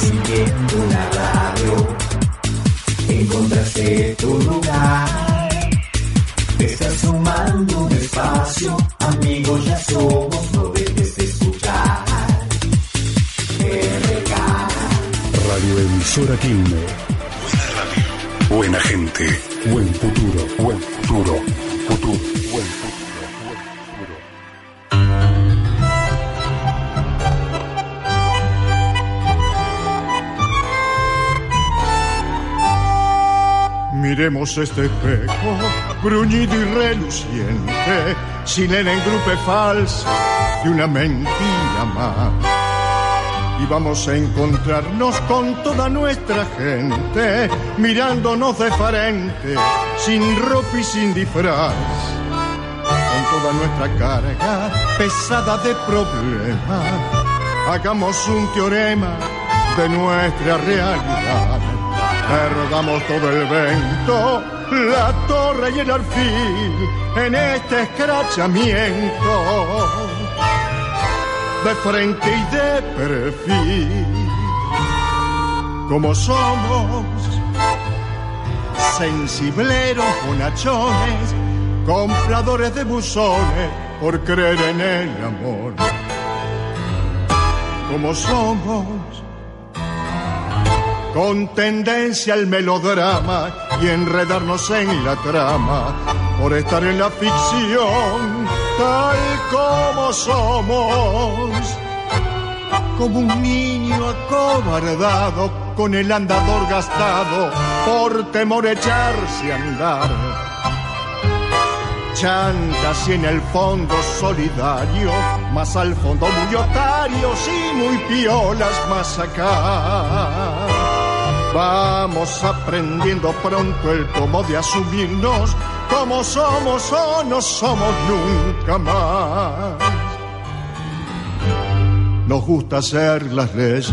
siguiendo una radio, encontraste tu lugar. Te estás sumando un espacio, amigos ya somos, no debes de escuchar. RK. Radio Emisora Quilme. Buena radio. Buena gente. Buen futuro. Buen futuro. Futuro. Buen futuro. Miremos este espejo, bruñido y reluciente, sin el engrupe falso de una mentira más. Y vamos a encontrarnos con toda nuestra gente, mirándonos de frente, sin ropa y sin disfraz. Con toda nuestra carga pesada de problemas, hagamos un teorema de nuestra realidad. Perdamos todo el vento, la torre y el alfil en este escrachamiento de frente y de perfil. Como somos, sensibleros bonachones, compradores de buzones por creer en el amor. Como somos, con tendencia al melodrama y enredarnos en la trama por estar en la ficción tal como somos. Como un niño acobardado con el andador gastado por temor a echarse a andar. Chantas y en el fondo solidario, más al fondo muy otarios y muy piolas más acá. Vamos aprendiendo pronto el cómo de asumirnos como somos o no somos nunca más. Nos gusta hacer las leyes,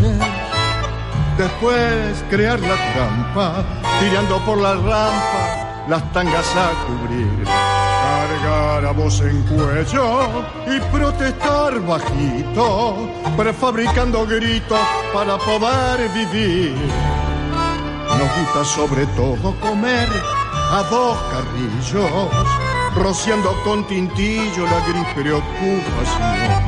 después crear la trampa, tirando por la rampa las tangas a cubrir. Cargar a voz en cuello y protestar bajito, prefabricando gritos para poder vivir. Nos gusta sobre todo comer a dos carrillos, rociando con tintillo la gris preocupación.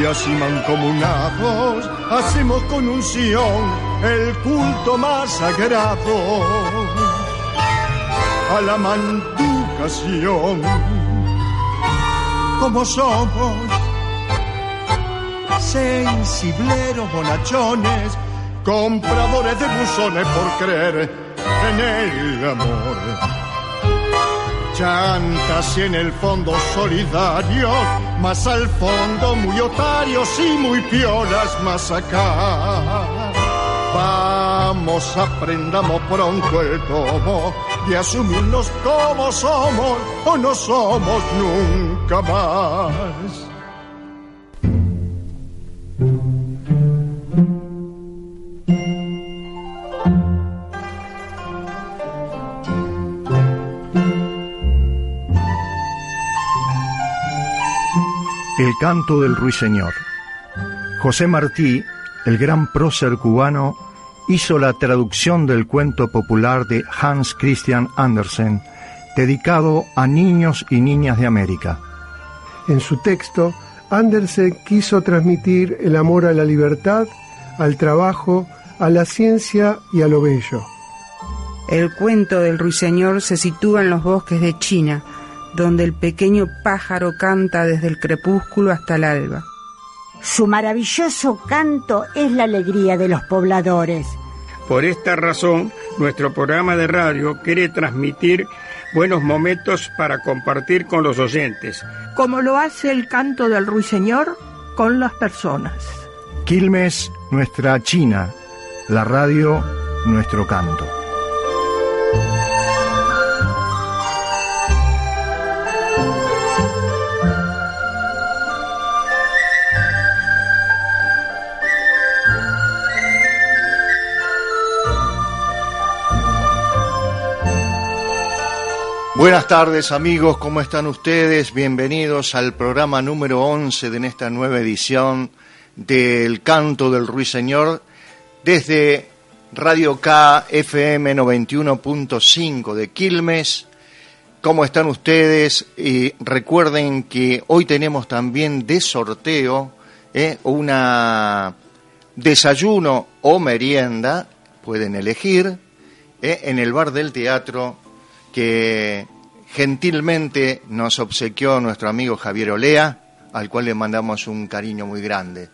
Y así mancomunados hacemos con unción el culto más sagrado a la manducación. Como somos sensibleros bonachones, compradores de buzones por creer en el amor. Chantas y en el fondo solidarios, más al fondo muy otarios y muy piolas más acá. Vamos, aprendamos pronto el cómo de asumirnos como somos o no somos nunca más. El canto del ruiseñor. José Martí, el gran prócer cubano, hizo la traducción del cuento popular de Hans Christian Andersen, dedicado a niños y niñas de América. En su texto, Andersen quiso transmitir el amor a la libertad, al trabajo, a la ciencia y a lo bello. El cuento del ruiseñor se sitúa en los bosques de China, donde el pequeño pájaro canta desde el crepúsculo hasta el alba. Su maravilloso canto es la alegría de los pobladores. Por esta razón, nuestro programa de radio quiere transmitir buenos momentos para compartir con los oyentes. como lo hace el canto del ruiseñor con las personas. Quilmes, nuestra China, la radio, nuestro canto. Buenas tardes amigos, ¿cómo están ustedes? Bienvenidos al programa número 11 de esta nueva edición del Canto del Ruiseñor, desde Radio K FM 91.5 de Quilmes. ¿Cómo están ustedes? Y recuerden que hoy tenemos también de sorteo eh, una desayuno o merienda, pueden elegir, eh, en el bar del teatro que gentilmente nos obsequió nuestro amigo Javier Olea, al cual le mandamos un cariño muy grande.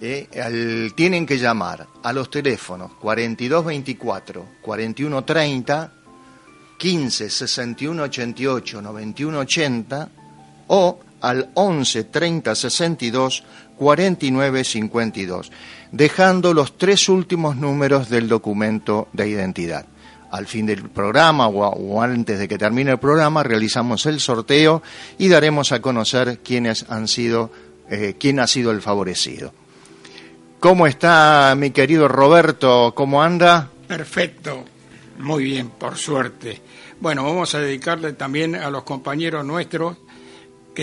Eh, tienen que llamar a los teléfonos 4224 4130 15 61 88 91 80 o al 11 30 62 49 52, dejando los tres últimos números del documento de identidad. Al fin del programa o, antes de que termine el programa realizamos el sorteo y daremos a conocer quiénes han sido, eh, quién ha sido el favorecido. ¿Cómo está mi querido Roberto? ¿Cómo anda? Perfecto, muy bien, por suerte. Bueno, vamos a dedicarle también a los compañeros nuestros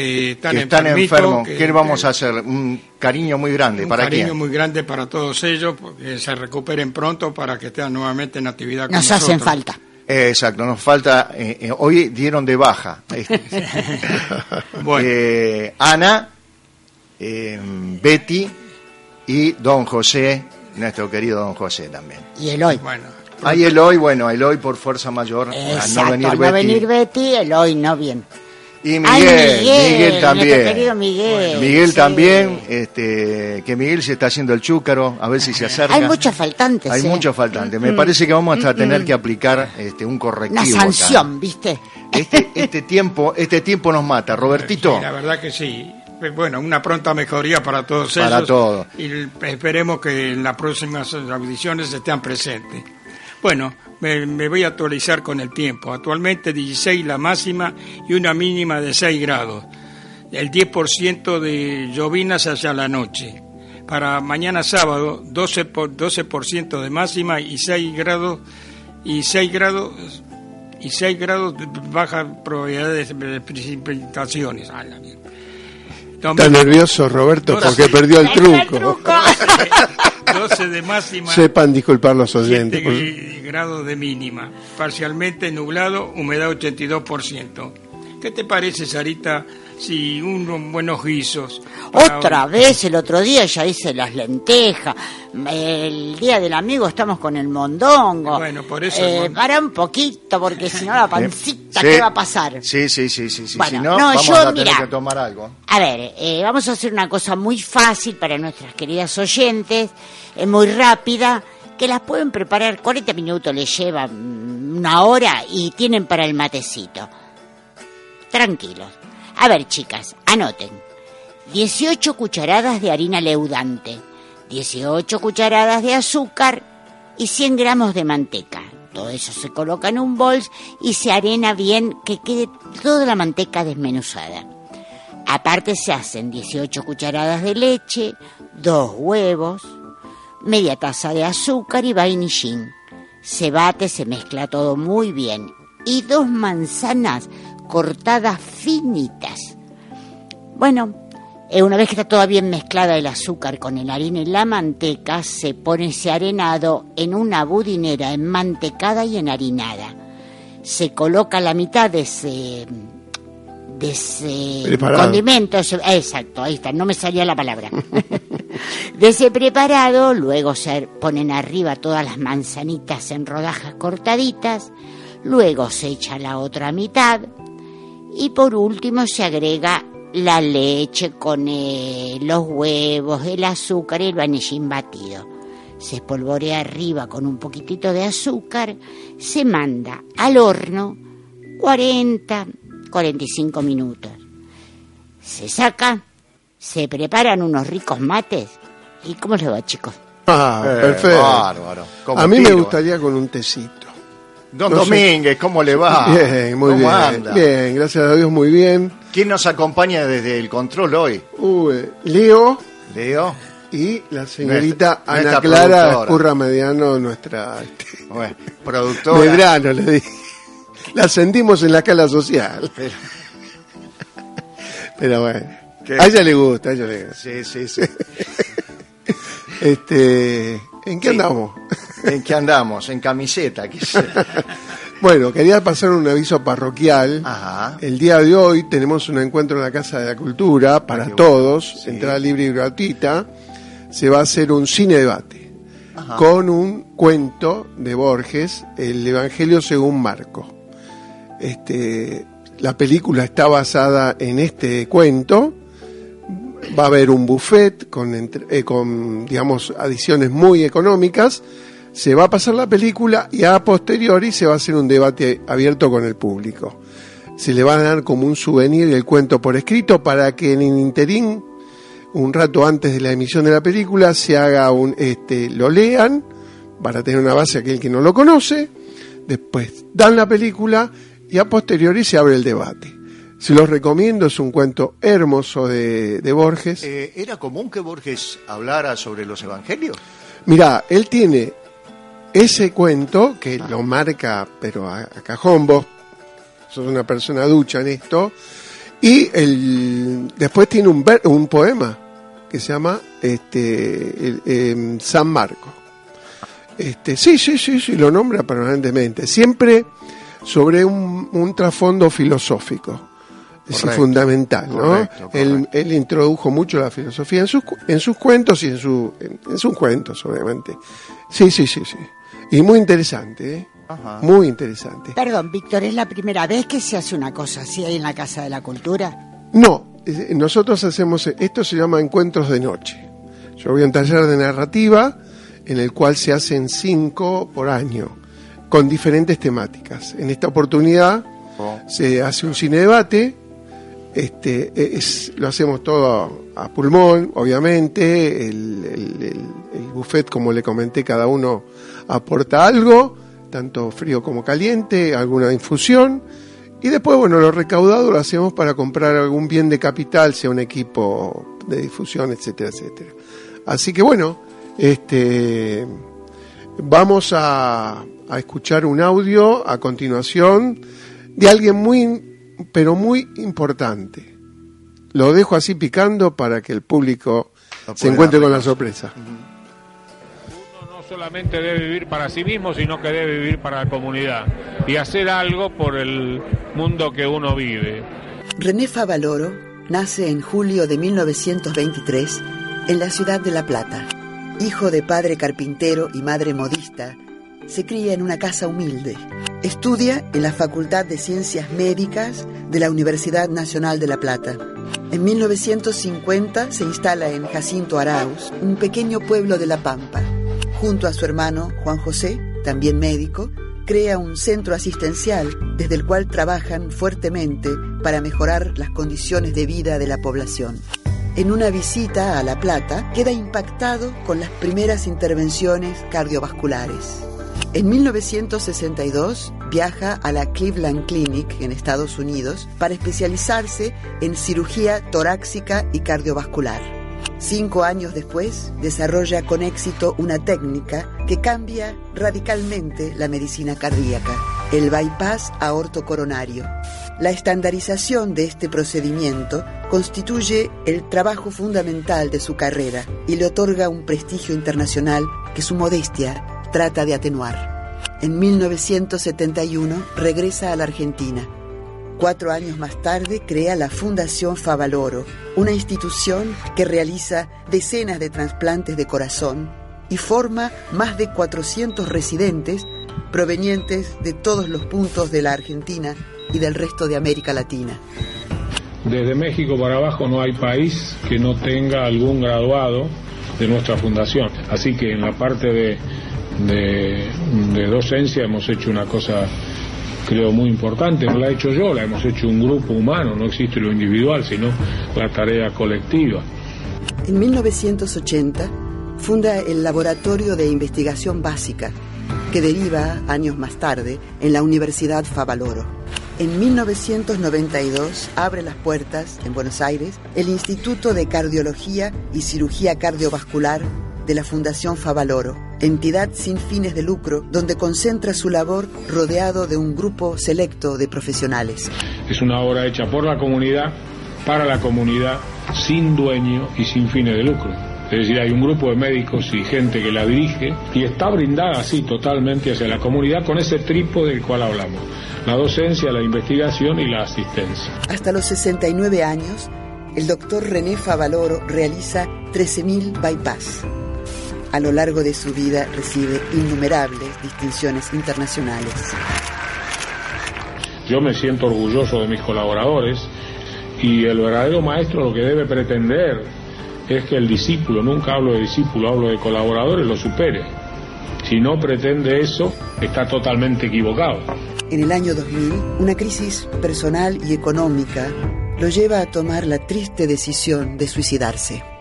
que están, que están enfermitos, enfermos. que- ¿Qué vamos a hacer? Un cariño muy grande. Un ¿Para cariño quién? muy grande para todos ellos, porque se recuperen pronto para que estén nuevamente en actividad con Nos hacen nosotros. falta. Eh, exacto, nos falta. eh, eh, hoy dieron de baja. Bueno. Eh, Ana, eh, Betty y Don José, nuestro querido Don José también. Y el hoy. Bueno, Hay Eloy, bueno, Eloy por fuerza mayor, al Exacto, no venir al no Betty. venir Betty, el hoy no bien. Y Miguel, Ay, Miguel, Miguel, también. Miguel, Miguel sí. también, este, que Miguel se está haciendo el chúcaro, a ver si se acerca. Hay muchos faltantes. Hay ¿eh? muchos faltantes. Me parece que vamos a tener que aplicar este, un correctivo. Una acá. sanción, ¿viste? Este, este tiempo, este tiempo nos mata, Robertito. sí, la verdad que sí. Bueno, una pronta mejoría para todos Para ellos. todos. Y esperemos que en las próximas audiciones estén presentes. Bueno, me, me voy a actualizar con el tiempo. Actualmente 16 la máxima y una mínima de 6 grados. El 10% de llovinas hacia la noche. Para mañana sábado 12 por, 12% de máxima y 6 grados y 6 grados y 6 grados de baja probabilidad de precipitaciones. Ay, la mierda. Está nervioso Roberto porque sí. perdió el está el truco. truco. 12 de máxima, Sepan disculpar los 7 oyentes. por- gri- grados de mínima. Parcialmente nublado, humedad 82%. ¿Qué te parece, Sarita, si unos buenos guisos? Otra vez, el otro día ya hice las lentejas. El día del amigo estamos con el mondongo. Bueno, por eso Eh, mon- para un poquito, porque si no la pancita, Sí. ¿qué va a pasar? Sí, sí, sí, sí, sí. Bueno, si no, no, vamos yo, a tener mira. que tomar algo. A ver, eh, vamos a hacer una cosa muy fácil para nuestras queridas oyentes, eh, muy rápida, que las pueden preparar, 40 minutos les lleva mm, una hora y tienen para el matecito. Tranquilos. A ver, chicas, anoten. 18 cucharadas de harina leudante, 18 cucharadas de azúcar y 100 gramos de manteca. Todo eso se coloca en un bol y se arena bien que quede toda la manteca desmenuzada. Aparte se hacen 18 cucharadas de leche, dos huevos, media taza de azúcar y vainillín. Se bate, se mezcla todo muy bien. Y dos manzanas cortadas finitas. Bueno, eh, una vez que está toda bien mezclada el azúcar con el harina y la manteca, se pone ese arenado en una budinera enmantecada y enharinada. Se coloca la mitad de ese de ese Preparado. condimento, ese- exacto, ahí está, no me salía la palabra. de ese preparado, luego se ponen arriba todas las manzanitas en rodajas cortaditas, luego se echa la otra mitad y por último se agrega la leche con eh, los huevos, el azúcar y el vanillín batido. Se espolvorea arriba con un poquitito de azúcar, se manda al horno 40, 45 minutos. Se saca, se preparan unos ricos mates. ¿Y cómo les va, chicos? Ah, Eh, perfecto. bárbaro. A mí me gustaría con un tecito. Don No. Domínguez, ¿cómo le va? bien, muy ¿Cómo bien. anda? Bien, gracias a Dios, muy bien. ¿Quién nos acompaña desde el control hoy? Uy, Leo Leo. y la señorita Nuestra- Ana nuestra Clara. Escurra Mediano, nuestra este, Bueno, productora. Medrano, le dije. La sentimos en la escala social. Pero- Pero bueno, ¿Qué? a ella le gusta, a ella le gusta. Sí, sí, sí. Este, ¿En qué andamos? ¿En qué andamos? En camiseta, quizá. Bueno, quería pasar un aviso parroquial. Ajá. El día de hoy tenemos un encuentro en la Casa de la Cultura para qué todos. Sí. entrada libre y gratuita. Se va a hacer un cine debate Ajá. con un cuento de Borges, El Evangelio según Marco. Este, la película está basada en este cuento. Va a haber un buffet con, eh, con digamos, adiciones muy económicas. Se va a pasar la película y a posteriori se va a hacer un debate abierto con el público. Se le va a dar como un souvenir el cuento por escrito para que en el interín, un rato antes de la emisión de la película, se haga un, este, lo lean para tener una base aquel que no lo conoce. Después dan la película y a posteriori se abre el debate. Se los recomiendo, es un cuento hermoso de, de Borges. Eh, ¿Era común que Borges hablara sobre los evangelios? Mirá, él tiene ese cuento que lo marca, pero a, a cajón, vos sos una persona ducha en esto, y el, después tiene un, ver- un poema que se llama este, el, em, San Marco. Este, sí, sí, sí, sí, lo nombra permanentemente, siempre sobre un, un trasfondo filosófico. Es Correcto, fundamental, ¿no? correcto, Él, él introdujo mucho la filosofía en sus, en sus cuentos y en, su, en, en sus cuentos, obviamente. Sí, sí, sí, sí. Y muy interesante, ¿eh? Ajá. Muy interesante. Perdón, Víctor, ¿es la primera vez que se hace una cosa así ahí en la Casa de la Cultura? No, nosotros hacemos, esto se llama encuentros de noche. Yo voy a un taller de narrativa en el cual se hacen cinco por año, con diferentes temáticas. En esta oportunidad Oh. se hace un cine debate, este, es, lo hacemos todo a, pulmón, obviamente, el, buffet, como le comenté, cada uno aporta algo, tanto frío como caliente, alguna infusión, y después, bueno, lo recaudado lo hacemos para comprar algún bien de capital, sea un equipo de difusión, etcétera, etcétera. Así que bueno, este, vamos a escuchar un audio a continuación de alguien muy, pero muy importante. Lo dejo así picando para que el público se encuentre con la sorpresa. no solamente debe vivir para sí mismo, sino que debe vivir para la comunidad y hacer algo por el mundo que uno vive. René Favaloro nace en julio de 1923 en la ciudad de La Plata. Hijo de padre carpintero y madre modista, se cría en una casa humilde. Estudia en la Facultad de Ciencias Médicas de la Universidad Nacional de La Plata. En 1950 se instala en Jacinto Arauz, un pequeño pueblo de La Pampa. Junto a su hermano Juan José, también médico, crea un centro asistencial desde el cual trabajan fuertemente para mejorar las condiciones de vida de la población. En una visita a La Plata queda impactado con las primeras intervenciones cardiovasculares. En 1962 viaja a la Cleveland Clinic en Estados Unidos para especializarse en cirugía torácica y cardiovascular. Cinco años después, desarrolla con éxito una técnica que cambia radicalmente la medicina cardíaca, el bypass aortocoronario. La estandarización de este procedimiento constituye el trabajo fundamental de su carrera y le otorga un prestigio internacional que su modestia trata de atenuar. En 1971 regresa a la Argentina. Cuatro años más tarde crea la Fundación Favaloro, una institución que realiza decenas de trasplantes de corazón y forma más de 400 residentes provenientes de todos los puntos de la Argentina y del resto de América Latina. Desde México para abajo no hay país que no tenga algún graduado de nuestra fundación. Así que en la parte de, de, docencia hemos hecho una cosa creo muy importante, no la he hecho yo, la hemos hecho un grupo humano, no existe lo individual, sino la tarea colectiva. En 1980 funda el Laboratorio de Investigación Básica, que deriva años más tarde en la Universidad Favaloro. En 1992 abre las puertas en Buenos Aires el Instituto de Cardiología y Cirugía Cardiovascular de la Fundación Favaloro, entidad sin fines de lucro donde concentra su labor rodeado de un grupo selecto de profesionales. Es una obra hecha por la comunidad, para la comunidad, sin dueño y sin fines de lucro. Es decir, hay un grupo de médicos y gente que la dirige y está brindada así totalmente hacia la comunidad con ese trípode del cual hablamos. La docencia, la investigación y la asistencia. Hasta los 69 años, el doctor René Favaloro realiza 13.000 bypass. A lo largo de su vida recibe innumerables distinciones internacionales. Yo me siento orgulloso de mis colaboradores y el verdadero maestro lo que debe pretender es que el discípulo, nunca hablo de discípulo, hablo de colaboradores, lo supere. Si no pretende eso, está totalmente equivocado. En el año 2000, una crisis personal y económica lo lleva a tomar la triste decisión de suicidarse.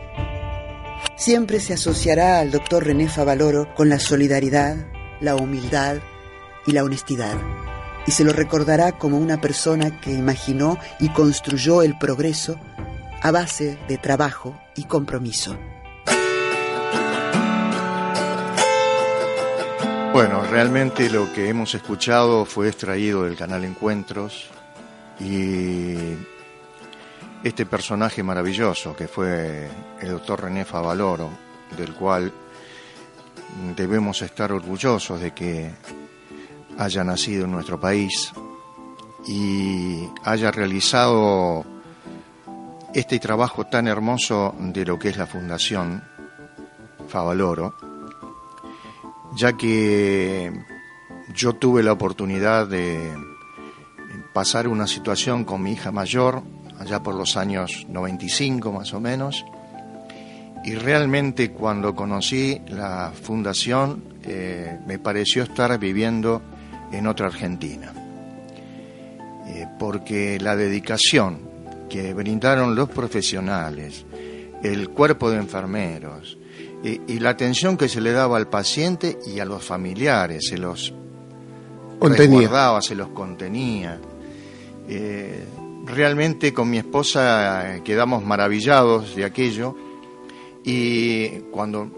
Siempre se asociará al doctor René Favaloro con la solidaridad, la humildad y la honestidad, y se lo recordará como una persona que imaginó y construyó el progreso a base de trabajo y compromiso. Bueno, realmente lo que hemos escuchado fue extraído del canal Encuentros y este personaje maravilloso que fue el doctor René Favaloro, del cual debemos estar orgullosos de que haya nacido en nuestro país y haya realizado este trabajo tan hermoso de lo que es la Fundación Favaloro, ya que yo tuve la oportunidad de pasar una situación con mi hija mayor, allá por los años 95 más o menos, y realmente cuando conocí la fundación eh, me pareció estar viviendo en otra Argentina, eh, porque la dedicación que brindaron los profesionales, el cuerpo de enfermeros y, la atención que se le daba al paciente y a los familiares, se los contenía. se los contenía. Eh, realmente con mi esposa quedamos maravillados de aquello. Y cuando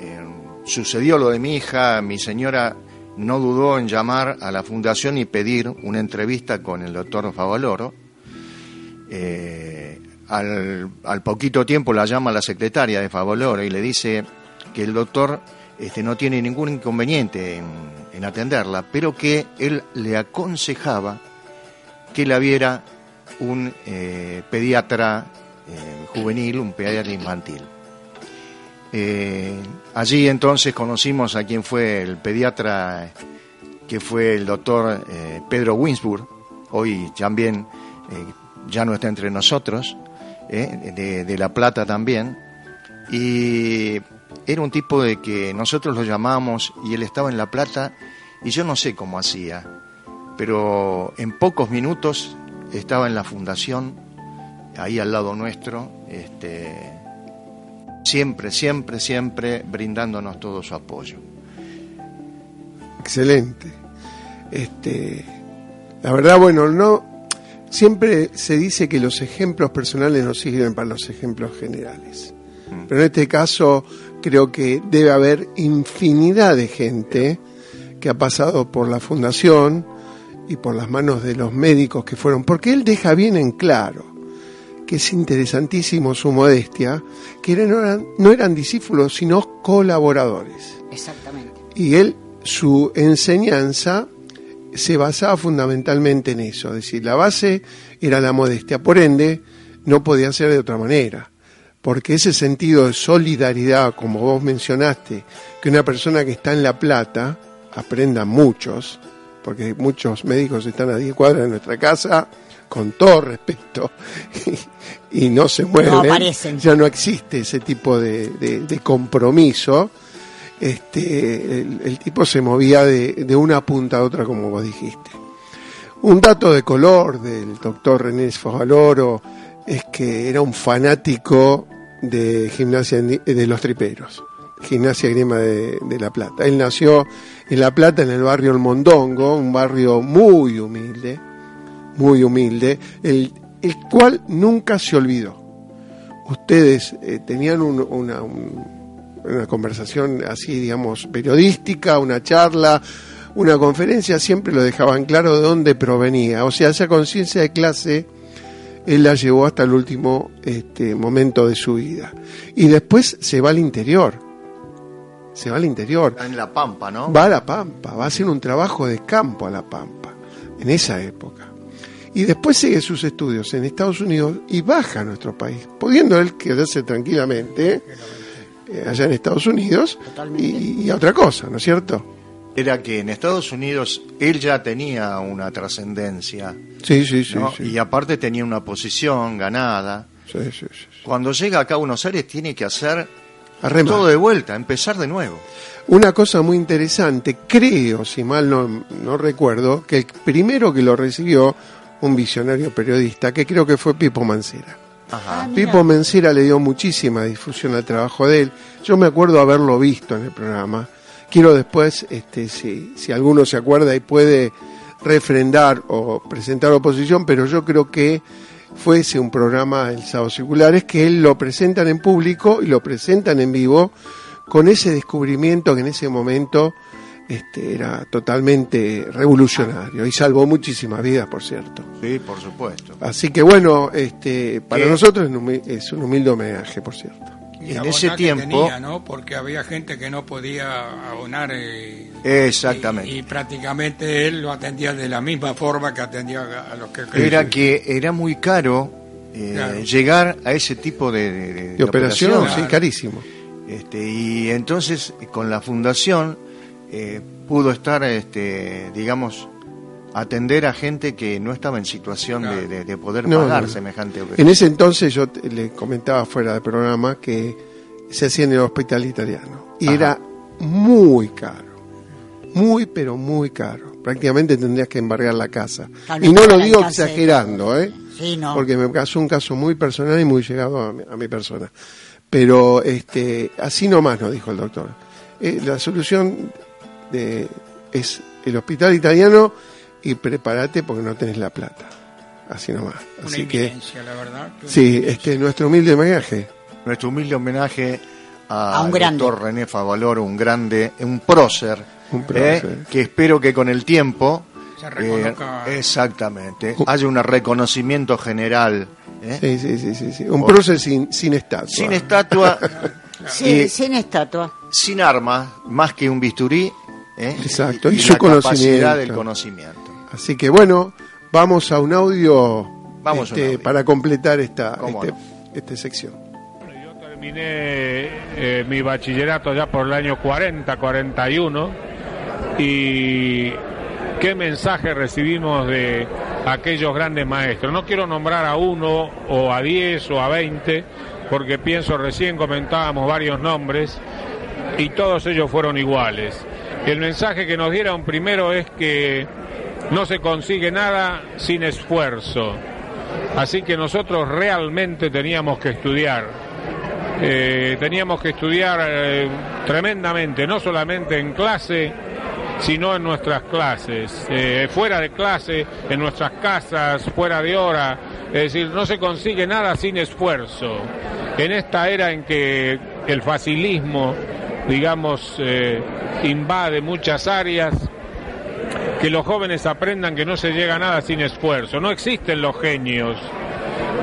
eh, sucedió lo de mi hija, mi señora no dudó en llamar a la fundación y pedir una entrevista con el doctor Favaloro. Eh, al, poquito tiempo la llama la secretaria de Favoloro y le dice que el doctor este, no tiene ningún inconveniente en, atenderla, pero que él le aconsejaba que la viera un eh, pediatra eh, juvenil, un pediatra infantil. allí entonces conocimos a quien fue el pediatra, que fue el doctor Pedro Winsburg, hoy también ya no está entre nosotros, ¿eh? de, La Plata también, y era un tipo de que nosotros lo llamamos y él estaba en La Plata y yo no sé cómo hacía, pero en pocos minutos estaba en la fundación, ahí al lado nuestro, este, siempre, siempre, siempre brindándonos todo su apoyo. Excelente. Este, la verdad, bueno, no, Siempre se dice que los ejemplos personales no sirven para los ejemplos generales. Mm. Pero en este caso creo que debe haber infinidad de gente que ha pasado por la fundación y por las manos de los médicos que fueron, porque él deja bien en claro que es interesantísimo su modestia, que no eran, no eran discípulos, sino colaboradores. Exactamente. Y él, su enseñanza se basaba fundamentalmente en eso, es decir, la base era la modestia, por ende no podía ser de otra manera, porque ese sentido de solidaridad, como vos mencionaste, que una persona que está en La Plata, aprenda muchos, porque muchos médicos están a 10 cuadras de nuestra casa, con todo respeto, y, no se mueven, ya no existe ese tipo de compromiso, este, el, tipo se movía de, una punta a otra, como vos dijiste. Un dato de color del doctor René Fojaloro es que era un fanático de gimnasia de los triperos, gimnasia grima de, La Plata. Él nació en La Plata, en el barrio El Mondongo, un barrio muy humilde, muy humilde, el, cual nunca se olvidó. Ustedes eh, tenían una, un, una conversación así, digamos, periodística, una charla, una conferencia, siempre lo dejaban claro de dónde provenía. O sea, esa conciencia de clase él la llevó hasta el último este, momento de su vida. Y después se va al interior. Se va al interior. En La Pampa, ¿no? Va a La Pampa, va a hacer un trabajo de campo a La Pampa, en esa época. Y después sigue sus estudios en Estados Unidos y baja a nuestro país, pudiendo él quedarse tranquilamente eh, allá en Estados Unidos y, y a otra cosa, ¿no es cierto? Era que en Estados Unidos él ya tenía una trascendencia. Sí, sí, sí, ¿no? sí. Y aparte tenía una posición ganada. Sí, sí, sí. Cuando llega acá a Buenos Aires tiene que hacer A remar. todo de vuelta, empezar de nuevo. Una cosa muy interesante, creo, si mal no, no recuerdo, que el primero que lo recibió, un visionario periodista, que creo que fue Pipo Mancera. Ajá. Pipo Mancera le dio muchísima difusión al trabajo de él. Yo me acuerdo haberlo visto en el programa. Quiero después, este, si, si alguno se acuerda y puede refrendar o presentar oposición, pero yo creo que fuese un programa El Sábado Circulares que él lo presentan en público y lo presentan en vivo con ese descubrimiento que en ese momento este, era totalmente revolucionario y salvó muchísimas vidas, por cierto. Sí, por supuesto. Así que bueno, este, para ¿Qué? nosotros es es un humilde homenaje, por cierto. Y En ese tiempo- tenía, ¿no? Porque había gente que no podía abonar. eh, Exactamente. Y, y prácticamente él lo atendía de la misma forma que atendía a- los que Era que era muy caro eh, Claro. llegar a ese tipo de, de- de- De de operación, operación. sí, carísimo. Este, y entonces con la fundación eh, pudo estar, este, digamos, atender a gente que no estaba en situación de, de- de poder No, pagar no. semejante En operación. ese entonces yo te- le comentaba fuera del programa que se hacía en el hospital italiano y Ajá. era muy caro, muy pero muy caro. Prácticamente tendrías que embargar la casa. Y no lo digo exagerando, ¿eh? Sí, no. porque me pasó un caso muy personal y muy llegado a mi, a mi persona. Pero este, así nomás nos dijo el doctor. Eh, la solución de, es el hospital italiano y prepárate porque no tenés la plata. Así nomás. Una Así que, inminencia, la verdad. que una sí, este, nuestro humilde homenaje. Nuestro humilde homenaje a A un grande. doctor René Favaloro, un grande, un prócer, Un eh, prócer. que espero que con el tiempo Se eh, reconozca. exactamente haya un reconocimiento general ¿eh? Sí, sí, sí, sí, sí. Un O- prócer sin, sin estatua. sin estatua Sí, y sin estatua. sin armas más que un bisturí ¿eh? Exacto, y y, su la capacidad del conocimiento Así que bueno, vamos a un audio, Vamos a un este, audio. para completar esta, ¿Cómo este, no? esta sección. Yo terminé eh, mi bachillerato ya por el año 40, 41 y qué mensaje recibimos de aquellos grandes maestros. No quiero nombrar a uno o a diez o a veinte porque pienso recién comentábamos varios nombres y todos ellos fueron iguales. El mensaje que nos dieron primero es que no se consigue nada sin esfuerzo. Así que nosotros realmente teníamos que estudiar. Eh, teníamos que estudiar eh, tremendamente, no solamente en clase, sino en nuestras clases, eh, fuera de clase, en nuestras casas, fuera de hora. Es decir, no se consigue nada sin esfuerzo. En esta era en que el facilismo, digamos, invade muchas áreas, que los jóvenes aprendan que no se llega a nada sin esfuerzo. No existen los genios.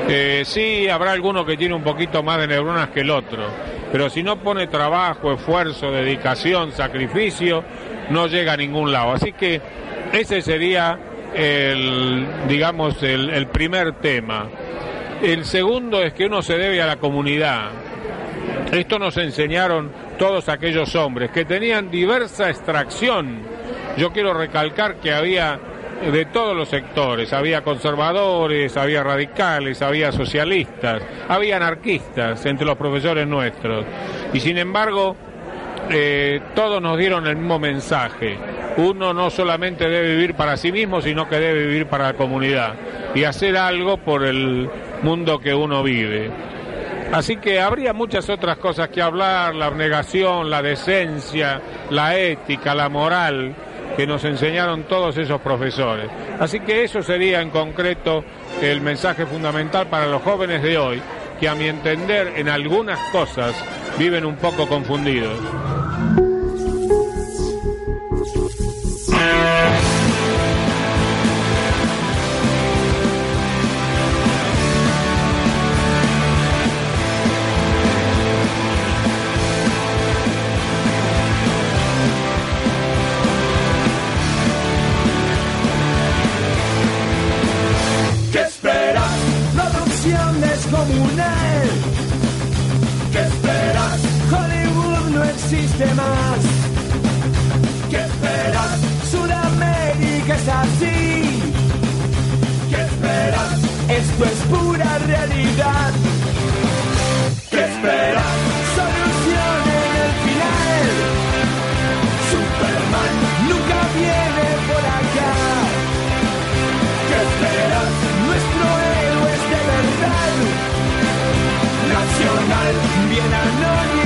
Eh, sí, habrá alguno que tiene un poquito más de neuronas que el otro, pero si no pone trabajo, esfuerzo, dedicación, sacrificio, no llega a ningún lado. Así que ese sería el, digamos, el, el primer tema. El segundo es que uno se debe a la comunidad. Esto nos enseñaron todos aquellos hombres que tenían diversa extracción. Yo quiero recalcar que había de todos los sectores, había conservadores, había radicales, había socialistas, había anarquistas entre los profesores nuestros. Y sin embargo, eh, todos nos dieron el mismo mensaje. Uno no solamente debe vivir para sí mismo, sino que debe vivir para la comunidad y hacer algo por el mundo que uno vive. Así que habría muchas otras cosas que hablar, la abnegación, la decencia, la ética, la moral, que nos enseñaron todos esos profesores. Así que eso sería en concreto el mensaje fundamental para los jóvenes de hoy, que a mi entender en algunas cosas viven un poco confundidos. ¿Qué esperas? Sudamérica es así. ¿Qué esperas? Esto es pura realidad. ¿Qué esperas? Solución en el final. Superman nunca viene por acá. ¿Qué esperas? Nuestro héroe es de verdad. Nacional, bien anónimo.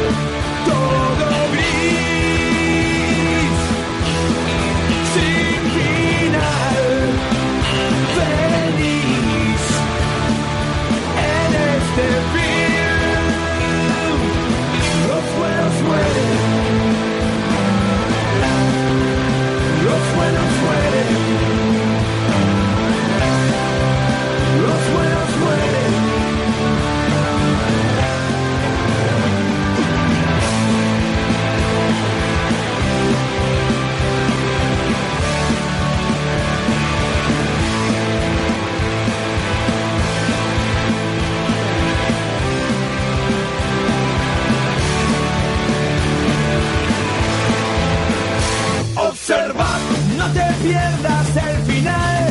pierdas el final.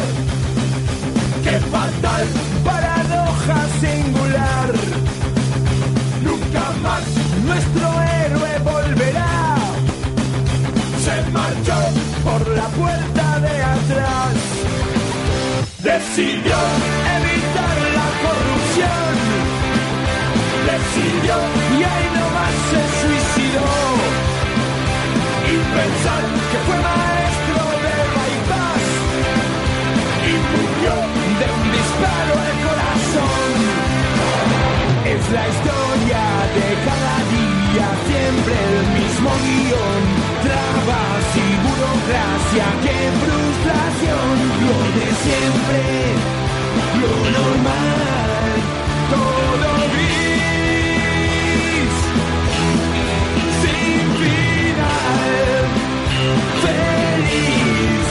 Qué fatal, paradoja singular. Nunca más nuestro héroe volverá. Se marchó por la puerta de atrás. Decidió evitar la corrupción. Decidió y ahí nomás se suicidó y pensar que fue maestro Es la historia de cada día, siempre el mismo guion. Trabas y burocracia, qué frustración. Lo de siempre, lo normal, todo gris. Sin final, feliz,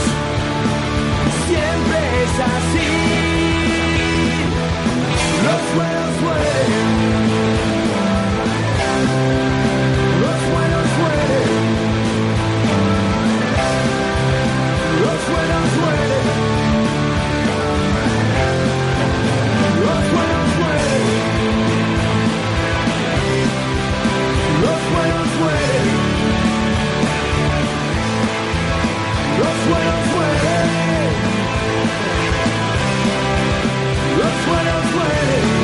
siempre es así. Los buenos Buenos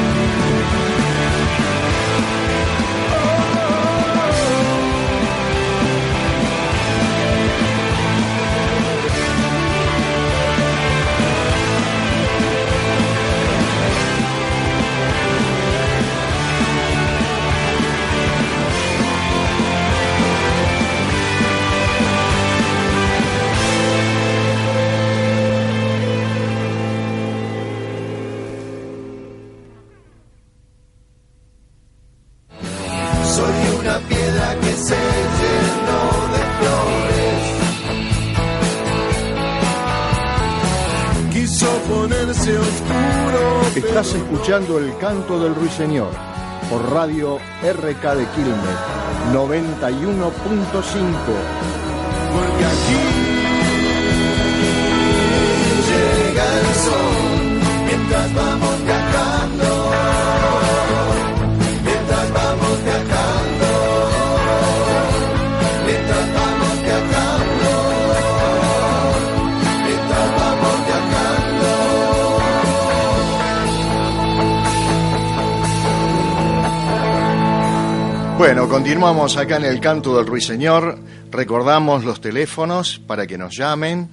Estás escuchando el canto del ruiseñor por radio RK de Quilmes 91.5. Porque aquí llega el sol mientras vamos viajando. Bueno, continuamos acá en el canto del ruiseñor. Recordamos los teléfonos para que nos llamen,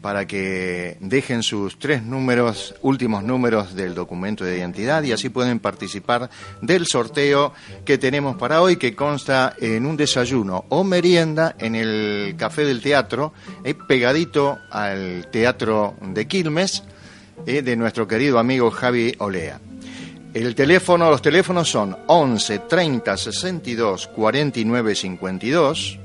para que dejen sus tres números, últimos números del documento de identidad y así pueden participar del sorteo que tenemos para hoy, que consta en un desayuno o merienda en el Café del Teatro, eh, pegadito al Teatro de Quilmes, eh, de nuestro querido amigo Javi Olea. El teléfono, los teléfonos son 11 30 62 49 52,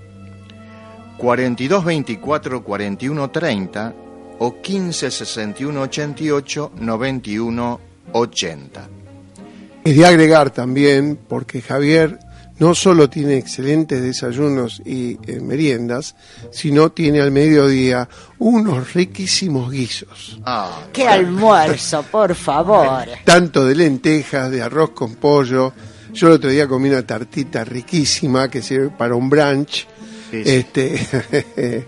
42 24 41 30 o 15 61 88 91 80. Es de agregar también, porque Javier no solo tiene excelentes desayunos y eh, meriendas, sino tiene al mediodía unos riquísimos guisos. Ah, ¡Qué almuerzo, por favor! Tanto de lentejas, de arroz con pollo. Yo el otro día comí una tartita riquísima que sirve para un brunch. Sí, sí. Este,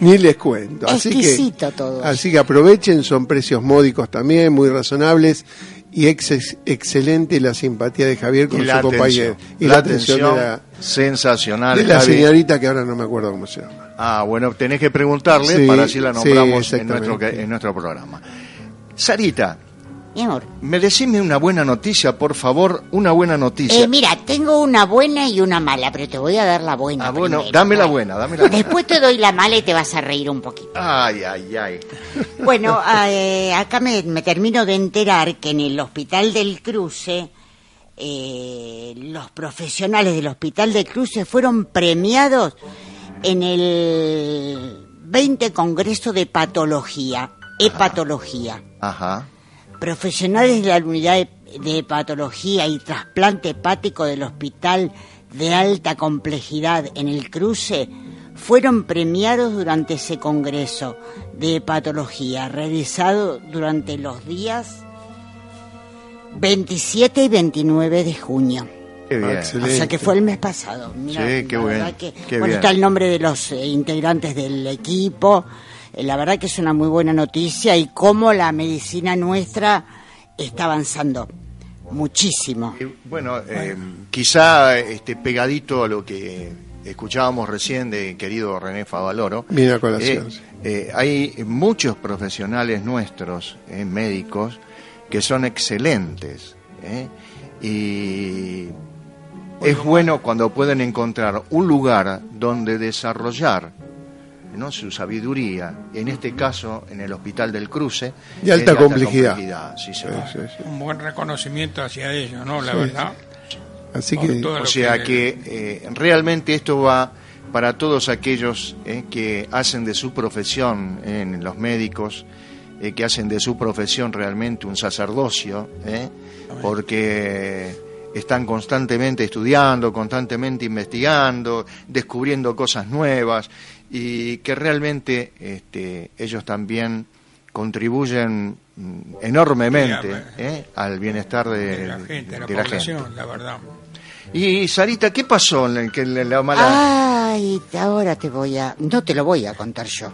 ni les cuento. Así que, Exquisito todo. así que aprovechen, son precios módicos también, muy razonables y ex- excelente la simpatía de Javier con su compañero. Y la atención de la, sensacional. de la Javi. señorita que ahora no me acuerdo cómo se llama. Ah, bueno, tenés que preguntarle Sí, para así la sí, nombramos en, nuestro, en nuestro programa. Sarita, Mi amor. me decime una buena noticia, por favor, una buena noticia. Eh, mira, tengo una buena y una mala, pero te voy a dar la buena. ah, bueno, primero. dame la buena, dame la buena. Después te doy la mala y te vas a reír un poquito. Ay, ay, ay. Bueno, eh, acá me, me termino de enterar que en el Hospital del Cruce, eh, los profesionales del Hospital del Cruce fueron premiados en el 20 Congreso de Patología, Hepatología. Ajá. Profesionales de la unidad de, de hepatología y trasplante hepático del Hospital de Alta Complejidad en el Cruce fueron premiados durante ese congreso de hepatología realizado durante los días 27 y 29 de junio. Qué bien. O sea que fue el mes pasado. Mira, Sí, qué verdad que- qué bueno, bien. está el nombre de los eh, integrantes del equipo. Eh, la verdad que es una muy buena noticia y cómo la medicina nuestra está avanzando muchísimo. Bueno, eh, quizá este, pegadito a lo que escuchábamos recién de querido René Favaloro. Viene a colación, eh, eh, hay muchos profesionales nuestros, eh, médicos, que son excelentes. ¿eh? Y es bueno cuando pueden encontrar un lugar donde desarrollar ¿no? su sabiduría, en este caso en el Hospital del Cruce. De alta eh, complejidad. sí, señor. Sí, sí, sí. Un buen reconocimiento hacia ellos, ¿no? La Sí. verdad. Así que todo O sea que eh, realmente esto va para todos aquellos eh, que hacen de su profesión, en los médicos, eh, que hacen de su profesión realmente un sacerdocio, eh, porque están constantemente estudiando, constantemente investigando, descubriendo cosas nuevas y que realmente este, ellos también contribuyen mm, enormemente eh, al bienestar de, de la gente, de la de la población, gente. la verdad. Y Sarita, ¿qué pasó en el que la, la mala? Ay, ahora te voy a... No te lo voy a contar yo.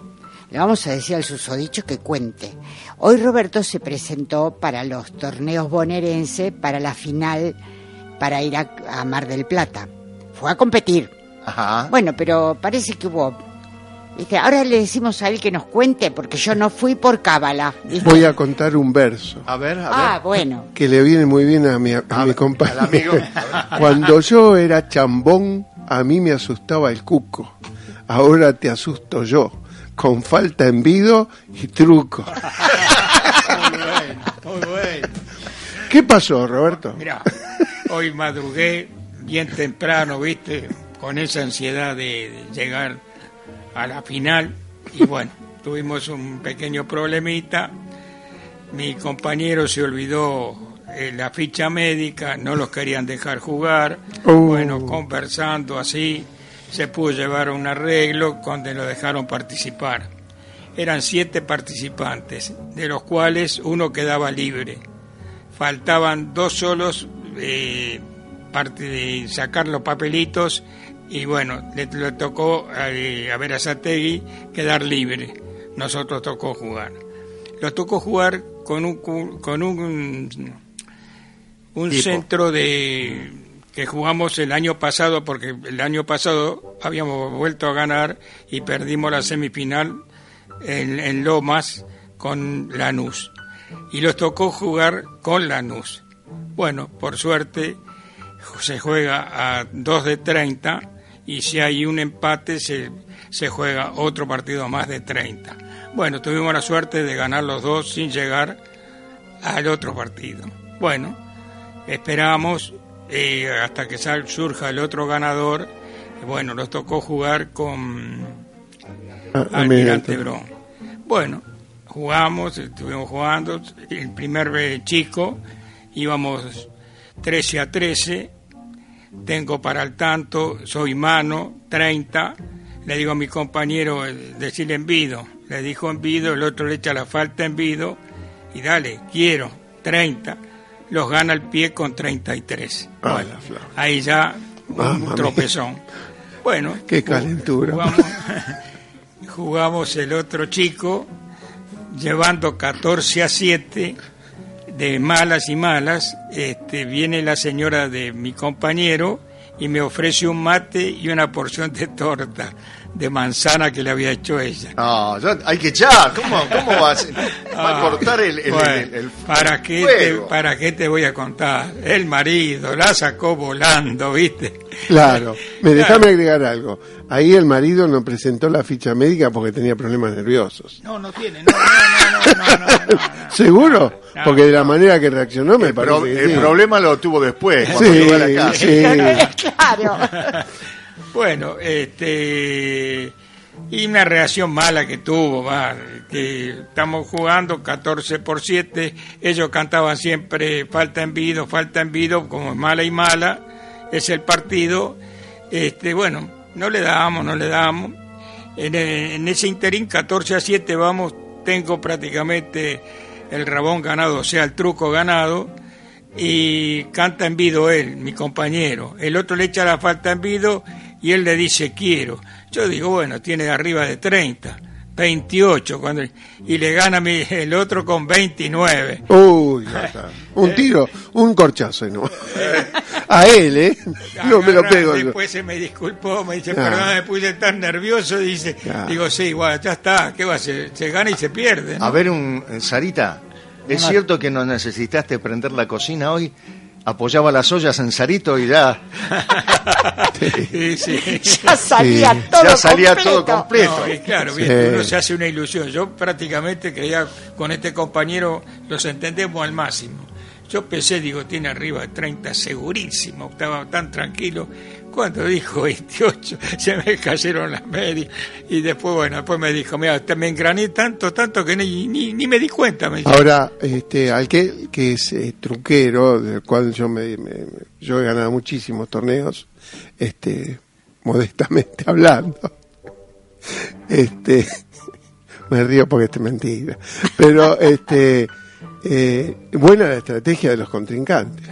Le vamos a decir al susodicho que cuente. Hoy Roberto se presentó para los torneos bonaerense para la final para ir a, a Mar del Plata. Fue a competir. Ajá. Bueno, pero parece que hubo... Ahora le decimos a él que nos cuente porque yo no fui por cábala. voy a contar un verso A ver, a Ah, ver. bueno. que le viene muy bien a mi, a mi al compañero. amigo. Cuando yo era chambón, a mí me asustaba el cuco. Ahora te asusto yo, con falta en vido y truco. Muy bueno. ¿Qué pasó, Roberto? Mira, hoy madrugué bien temprano, viste, con esa ansiedad de, de llegar a la final y bueno, tuvimos un pequeño problemita. Mi compañero se olvidó eh, la ficha médica, no los querían dejar jugar. Oh. Bueno, conversando así, se pudo llevar un arreglo donde lo dejaron participar. Eran siete participantes, de los cuales uno quedaba libre faltaban dos solos eh, parte de sacar los papelitos y bueno, le, le tocó eh, a Verazategui quedar libre. Nosotros tocó jugar. Lo tocó jugar con un con un un Tipo. centro de que jugamos el año pasado porque el año pasado habíamos vuelto a ganar y perdimos la semifinal en, en Lomas con Lanús y los tocó jugar con Lanús. Bueno, por suerte se juega a 2 de 30 y si hay un empate se, se juega otro partido más de 30. Bueno, tuvimos la suerte de ganar los dos sin llegar al otro partido. Bueno, esperamos eh, hasta que sal- surja el otro ganador. Bueno, nos tocó jugar con Ah, Almirante Almirante. Brown. Bueno, jugamos, estuvimos jugando. El primer eh, chico íbamos 13 a 13. Tengo para el tanto, soy mano, 30. Le digo a mi compañero, eh, decirle envido. Le dijo envido, el otro le echa la falta envido. Y dale, quiero, 30. Los gana el pie con 33. Ah, Bueno, ahí ya un Mamma mía. tropezón. Bueno, Qué calentura. jugamos, jugamos el otro chico llevando 14 a 7 de malas y malas. Este, viene la señora de mi compañero y me ofrece un mate y una porción de torta de manzana que le había hecho ella. No, ya hay que echar. ¿Cómo, cómo va, a, ser? Va a Ah, cortar el, el- bueno, el- el ¿para, qué te? ¿Para qué te voy a contar? El marido la sacó volando, ¿viste? Claro, me Claro. déjame agregar algo. Ahí el marido no presentó la ficha médica porque tenía problemas nerviosos. No, no tiene, no, no, no, no, no, no, no. ¿Seguro? No, Porque de la manera que reaccionó me El, parece pro- que el sí. problema lo tuvo después, cuando Sí, llegó a la casa. sí. Claro. Bueno, este y una reacción mala que tuvo, que estamos jugando 14 por 7, ellos cantaban siempre falta envido, falta envido, como es mala y mala, es el partido, este bueno, no le damos, no le damos. En, en ese interín 14 a 7 vamos, tengo prácticamente el rabón ganado, o sea, el truco ganado y canta en vido él, mi compañero. El otro le echa la falta en vido y él le dice quiero. Yo digo, bueno, tiene arriba de 30, 28, cuando, y le gana mi- el otro con 29. Uy, ya está. Un tiro, un corchazo. No. A él, ¿eh? No me lo pego. Después se me disculpó, me dice, Ah. perdón, me puse tan nervioso, dice, Ah. digo, sí, bueno, ya está, ¿qué va a hacer? Se gana y se pierde. ¿no? A ver, un, eh, Sarita, ¿es Una- cierto que no necesitaste prender la cocina hoy? Apoyaba las ollas en Sarito y ya, Sí, sí. Ya salía Sí. todo ya salía completo. todo completo. No, claro, Sí. bien, uno se hace una ilusión. Yo prácticamente creía con este compañero los entendemos al máximo. Yo pensé, digo, tiene arriba de 30 segurísimo, estaba tan tranquilo. Cuando dijo 28, se me cayeron las medias. Y después, bueno, después me dijo, mira, me engrané tanto, tanto que ni, ni, me di cuenta. Me. Ahora, este, al que, es eh, truquero, del cual yo me, me- yo he ganado muchísimos torneos, este, modestamente hablando, este, me río porque es mentira, pero este, eh, buena la estrategia de los contrincantes.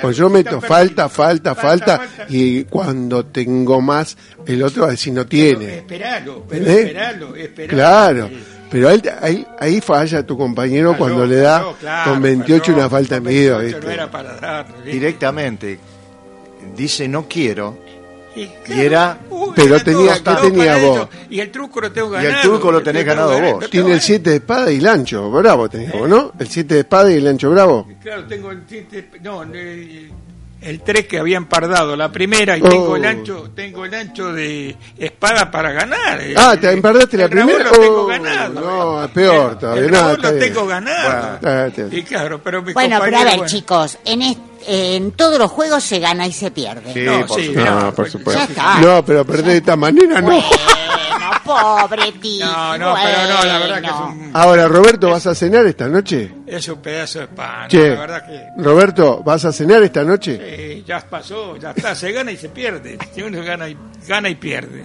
Pues yo meto falta, falta, Falta, falta, falta. y cuando tengo más, el otro va a decir no Pero tiene. Esperalo, pero ¿Eh? esperalo, esperalo. Claro, pero ahí, ahí, ahí falla tu compañero Falló, cuando le da falló, claro, con 28 falló, una falta en con vida. 28 ¿viste? No era para darle, ¿viste? directamente dice no quiero Y, y era Uy, Pero tenía- ¿qué todo tenía para vos? Y el truco lo tengo Y ganado. el truco lo tenés ganado ganado, vos. Tiene el 7 de espada y el ancho bravo tenés vos, ¿no? El 7 de espada y el ancho bravo. Claro, tengo el siete- no, el, el 3 que había empardado la primera y tengo Oh. el ancho, tengo el ancho de espada para ganar. Ah, El- ¿te empardaste la el rabón primera? lo tengo Oh, ganado. no, es peor El- todavía. El No, lo tengo ganado. Ah, está bien. Y claro, pero mi Bueno, pero a ver, bueno, chicos, en, est- en todos los juegos se gana y se pierde. Sí, No, por sí, supuesto. No, no, por pues, supuesto. ya está. No, pero perder de esta manera no. Pobre tío. No, no, pero no, la verdad que es un, Ahora, Roberto, ¿vas a cenar esta noche? es un pedazo de pan. Che, La verdad que Roberto, ¿vas a cenar esta noche? eh, ya pasó, ya está, se gana y se pierde. Si uno gana y, gana y pierde.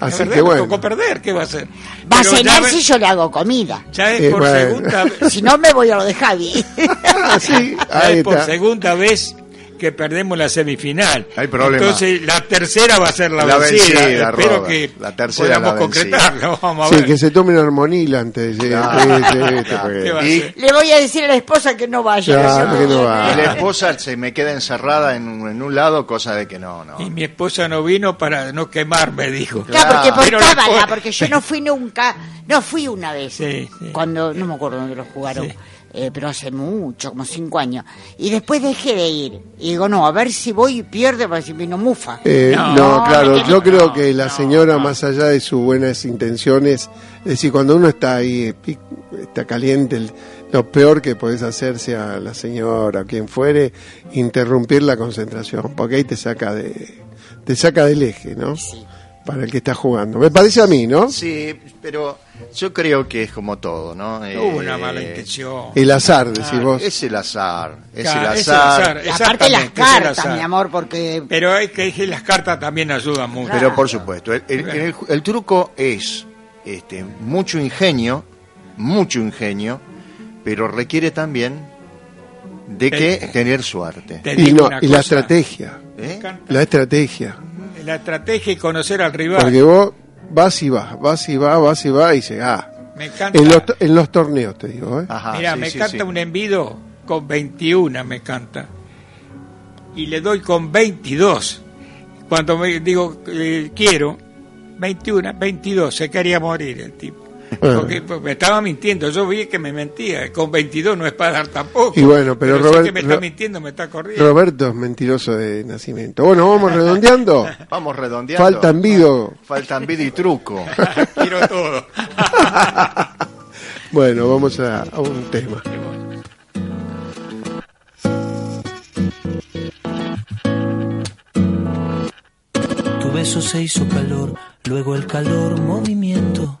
La Así verdad, que me bueno. tocó perder, ¿qué va a hacer? Va a Pero ya cenar si yo le hago comida. Ya es Eh, por bueno. segunda vez. Si no, me voy a lo de Javi. Sí, ya ahí es por segunda vez que perdemos la semifinal. Hay problema. Entonces, la tercera va a ser la, La vencida. vencida, Espero Robert. que La tercera podamos la concretarlo. Vamos a Sí, ver. que se antes. sí, Claro, sí, sí, claro. este, porque- ¿Qué va a Y- le voy a decir a la esposa que no vaya. Claro, que no va. Y la esposa se me queda encerrada en un, en un lado, cosa de que no, no. Y mi esposa no vino para no quemarme, dijo. Claro, porque por cábala, porque yo no fui nunca, no fui una vez, Sí, sí. cuando, no me acuerdo dónde lo jugaron, Sí. Eh, pero hace mucho, como cinco años, y después dejé de ir, y digo, no, a ver si voy y pierde, para si vino mufa. Eh, No, no, claro, yo creo no, que la no, señora, no. más allá de sus buenas intenciones, es decir, cuando uno está ahí, eh, está caliente, el- lo peor que podés hacerse a la señora o quien fuere, interrumpir la concentración, porque ahí te saca de te saca del eje, ¿no? Para el que está jugando. Me parece a mí, ¿no? Sí, pero yo creo que es como todo, ¿no? Hubo una Eh, mala intención. El azar, decís vos. Es el azar, es Claro, el es el azar. aparte las cartas, mi amor, porque Pero es que que las cartas también ayudan mucho. Pero por supuesto, el, el- el- el truco es este, mucho ingenio, mucho ingenio, pero requiere también de que Te- tener suerte. te Y, no, la estrategia. ¿eh? La estrategia. La estrategia y conocer al rival. Porque vos vas y vas, vas y vas, vas y vas y llegás. Me encanta. En los, en los torneos, te digo, ¿eh? Ajá, Mira, sí, me sí, canta sí. un envido con 21, me canta. Y le doy con 22. Cuando me digo eh, quiero, 21, 22, se quería morir el tipo. Porque, pues, me estaba mintiendo, yo vi que me mentía. Con 22 no es para dar tampoco. Y bueno, pero sé Robert- que me está Ro- mintiendo, me está corriendo. Roberto es mentiroso de nacimiento. Bueno, vamos redondeando. Vamos redondeando. Falta envido. Faltan vida y truco. Quiero todo. Bueno, vamos a, a un tema. Tu beso se hizo calor, luego el calor movimiento,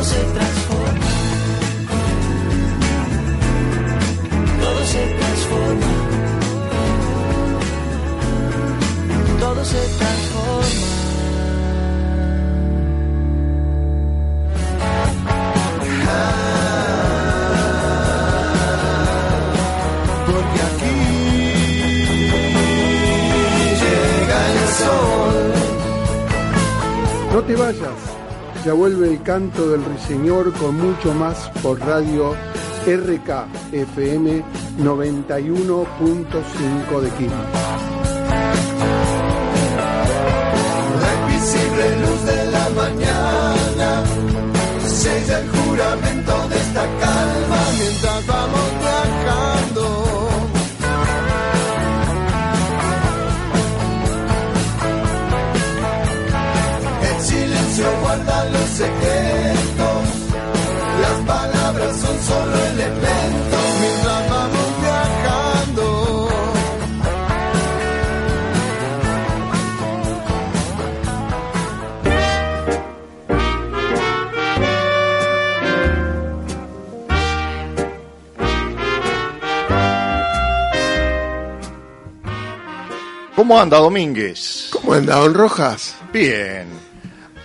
Todo se transforma. Todo se transforma. Todo se transforma. porque aquí llega el sol No te vayas, ya vuelve el canto del ruiseñor con mucho más por radio RK FM 91.5 de Quilmes. La invisible luz de la mañana sella el juramento de esta calma mientras secretos, las palabras son solo elementos mientras vamos viajando. ¿Cómo anda Domínguez? ¿Cómo anda, don Rojas? Bien.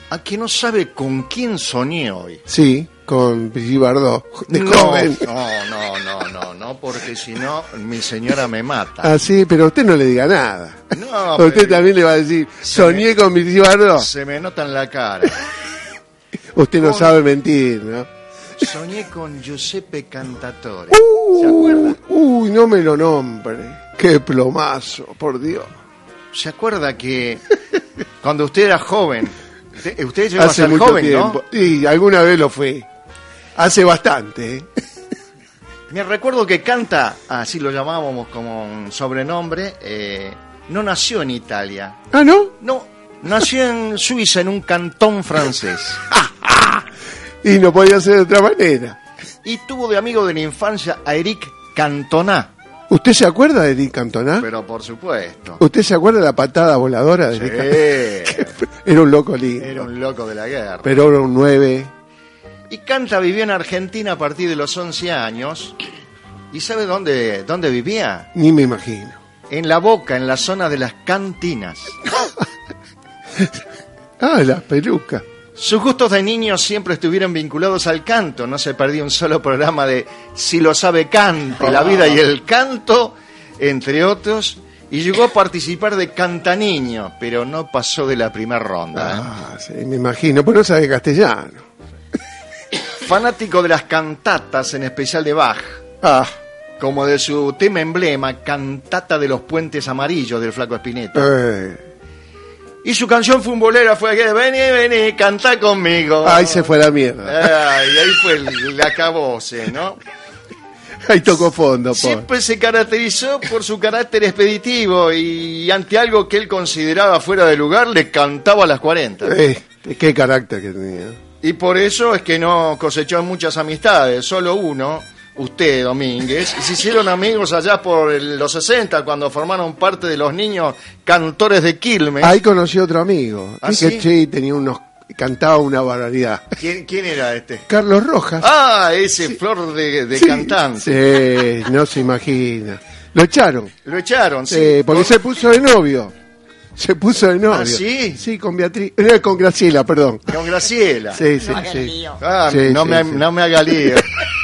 A quien no sabe con quién soñé hoy. Sí, con Brigitte Bardot, de no, joven. no, no, no, no, no, porque si no, mi señora me mata. Ah, sí, pero usted no le diga nada. No, usted pero- también le va a decir, soñé me- con Brigitte Bardot. Se me nota en la cara. Usted no sabe mentir, ¿no? Soñé con Giuseppe Cantatore. Uy, uy, no me lo nombre. Qué plomazo, por Dios. ¿Se acuerda que cuando usted era joven, usted, usted llegó a Hace ser mucho joven, tiempo. ¿no? Y alguna vez lo fui. Hace bastante, ¿eh? Me recuerdo que Canta, así lo llamábamos como un sobrenombre, eh, no nació en Italia. ¿Ah, no? No, nació en Suiza, en un cantón francés. Y no podía ser de otra manera. Y tuvo de amigo de la infancia a Eric Cantona. ¿Usted se acuerda de Eric Cantona? Pero por supuesto. ¿Usted se acuerda de la patada voladora de Eric Sí, Cantona? Era un loco lindo. era un loco de la guerra. Pero era un 9. Y Canta vivió en Argentina a partir de los 11 años. ¿Y sabe dónde, dónde vivía? Ni me imagino. En La Boca, en la zona de las cantinas. Ah, las pelucas. Sus gustos de niño siempre estuvieron vinculados al canto. No se perdía un solo programa de Si lo sabe cante, la vida y el canto, entre otros. Y llegó a participar de Canta Niño, pero no pasó de la primera ronda. ¿eh? Ah, sí, me imagino. Pues no sabe castellano. Fanático de las cantatas, en especial de Bach. Ah, Como de su tema emblema, Cantata de los Puentes Amarillos del Flaco Espineta. eh. Y su canción futbolera fue que vení, vení, canta conmigo. Ahí se fue la mierda. Ay, ahí fue el, acabose, ¿no? Ahí tocó fondo, por. Siempre se caracterizó por su carácter expeditivo y ante algo que él consideraba fuera de lugar le cantaba a las 40. Eh, qué carácter que tenía. Y por eso es que no cosechó muchas amistades, solo uno, usted, Domínguez, y se hicieron amigos allá por el- los 60 cuando formaron parte de los niños cantores de Quilmes. Ahí conocí otro amigo. ¿Ah, sí? que sí, tenía unos. Cantaba una barbaridad. ¿Quién, quién era este? Carlos Rojas. Ah, ese flor de, de Sí, cantante. Sí, no se imagina. Lo echaron. Lo echaron, sí. Sí, porque se puso de novio. Se puso de novio. ¿Ah, sí? Sí, con Beatriz. eh, con Graciela, perdón. Con Graciela. Sí, sí, No haga sí. lío. Ah, Sí, no, sí, me, sí. no me haga lío.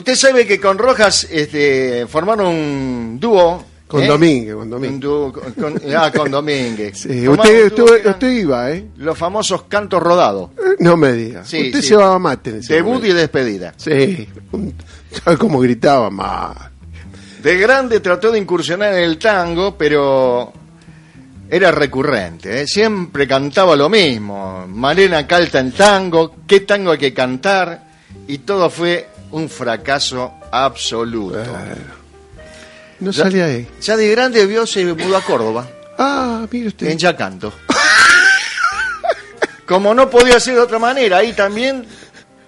Usted sabe que con Rojas este, formaron un dúo. Con ¿eh? Domínguez, con Domínguez. dúo con, con- ah, con Domínguez. Sí, usted, iba, ¿eh? Los famosos cantos rodados. Eh, No me diga. Sí, usted sí. se va a mate en ese Debut momento. y despedida. Sí. ¿Sabe cómo gritaba? Más. De grande trató de incursionar en el tango, pero era recurrente. ¿eh? Siempre cantaba lo mismo. Malena calta en tango, qué tango hay que cantar, y todo fue un fracaso absoluto. No Ya- salía ahí. Ya de grande vio se mudó a Córdoba, Ah, mire usted. en Yacanto. Como no podía ser de otra manera, ahí también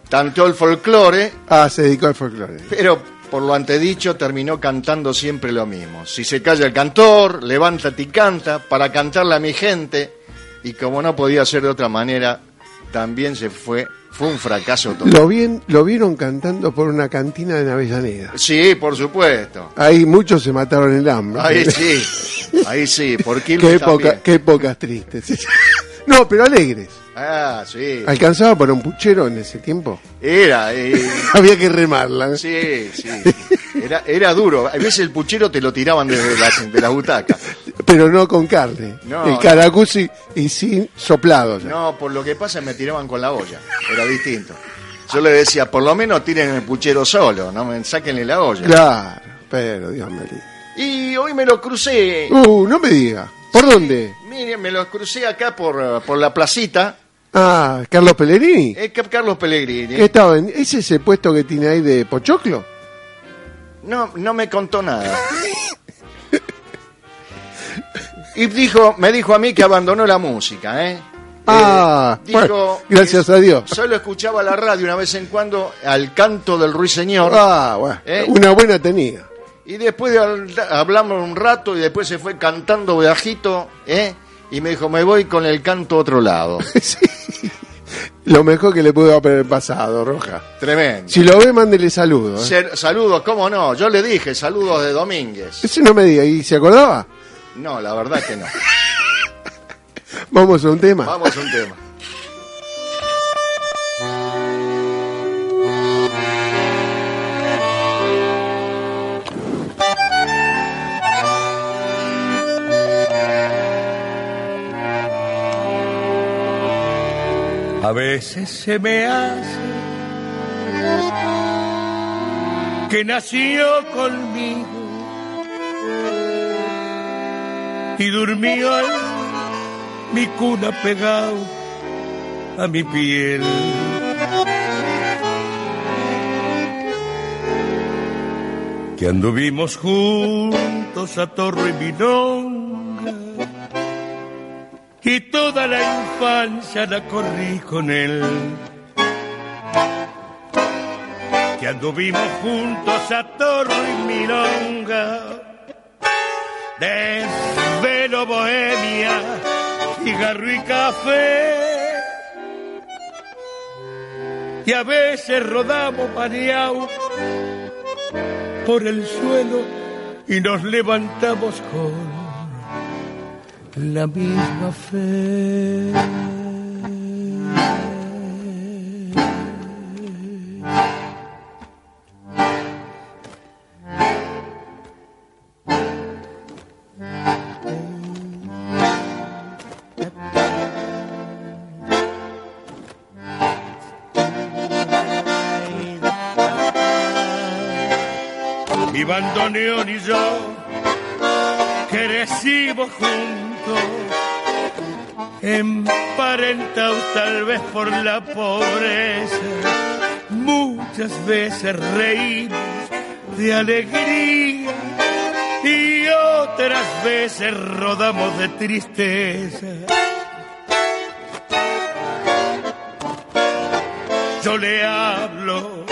tanteó el folclore, Ah, se dedicó al folclore. pero por lo antedicho terminó cantando siempre lo mismo. Si se calla el cantor, levántate y canta para cantarle a mi gente, y como no podía ser de otra manera, también se fue, fue un fracaso total. Lo, bien, lo vieron cantando por una cantina en Avellaneda. Sí, por supuesto. Ahí muchos se mataron el hambre. Ahí sí, ahí sí, por qué, época, qué épocas tristes. No, pero alegres. Ah, sí. ¿Alcanzaba para un puchero en ese tiempo? Era, eh, Había que remarla. ¿eh? sí, sí. Era, era duro. A veces el puchero te lo tiraban desde la, de la butaca. Pero no con carne. No, el no. caracuzi y sin soplado. ya. No, por lo que pasa me tiraban con la olla. Era distinto. Yo le decía, por lo menos tiren el puchero solo, no me sáquenle la olla. Claro, pero Dios me libre. Y hoy me lo crucé. Uh, no me diga. ¿Por dónde? Miren, me lo crucé acá por, por la placita. Ah, Carlos Pellegrini. Eh, Carlos Pellegrini. ¿Qué estaba en- ¿Es ese puesto que tiene ahí de Pochoclo? No, no me contó nada. Y dijo, me dijo a mí que abandonó la música, ¿eh? Ah, dijo bueno, gracias a Dios. Solo escuchaba la radio una vez en cuando al canto del ruiseñor. Ah, bueno. ¿Eh? Una buena tenía. Y después de habl- hablamos un rato y después se fue cantando bajito, ¿eh? Y me dijo, me voy con el canto a otro lado. Lo mejor que le pudo haber pasado, Roja. Tremendo. Si lo ve, mándele saludos. ¿eh? Saludos, ¿cómo no? Yo le dije saludos de Domínguez. Ese no me diga. ¿Y se acordaba? No, la verdad que no. Vamos a un tema. Vamos a un tema. A veces se me hace que nació conmigo y durmió en mi cuna pegado a mi piel. Que anduvimos juntos a Torro y Minonga y toda la infancia la corrí con él. Que anduvimos juntos a Torro y Milonga, desvelo bohemia, cigarro y café. Y a veces rodamos pareados por el suelo y nos levantamos con la misma fe. Bandoneón y yo crecimos juntos, emparentados tal vez por la pobreza. Muchas veces reímos de alegría y otras veces rodamos de tristeza. Yo le hablo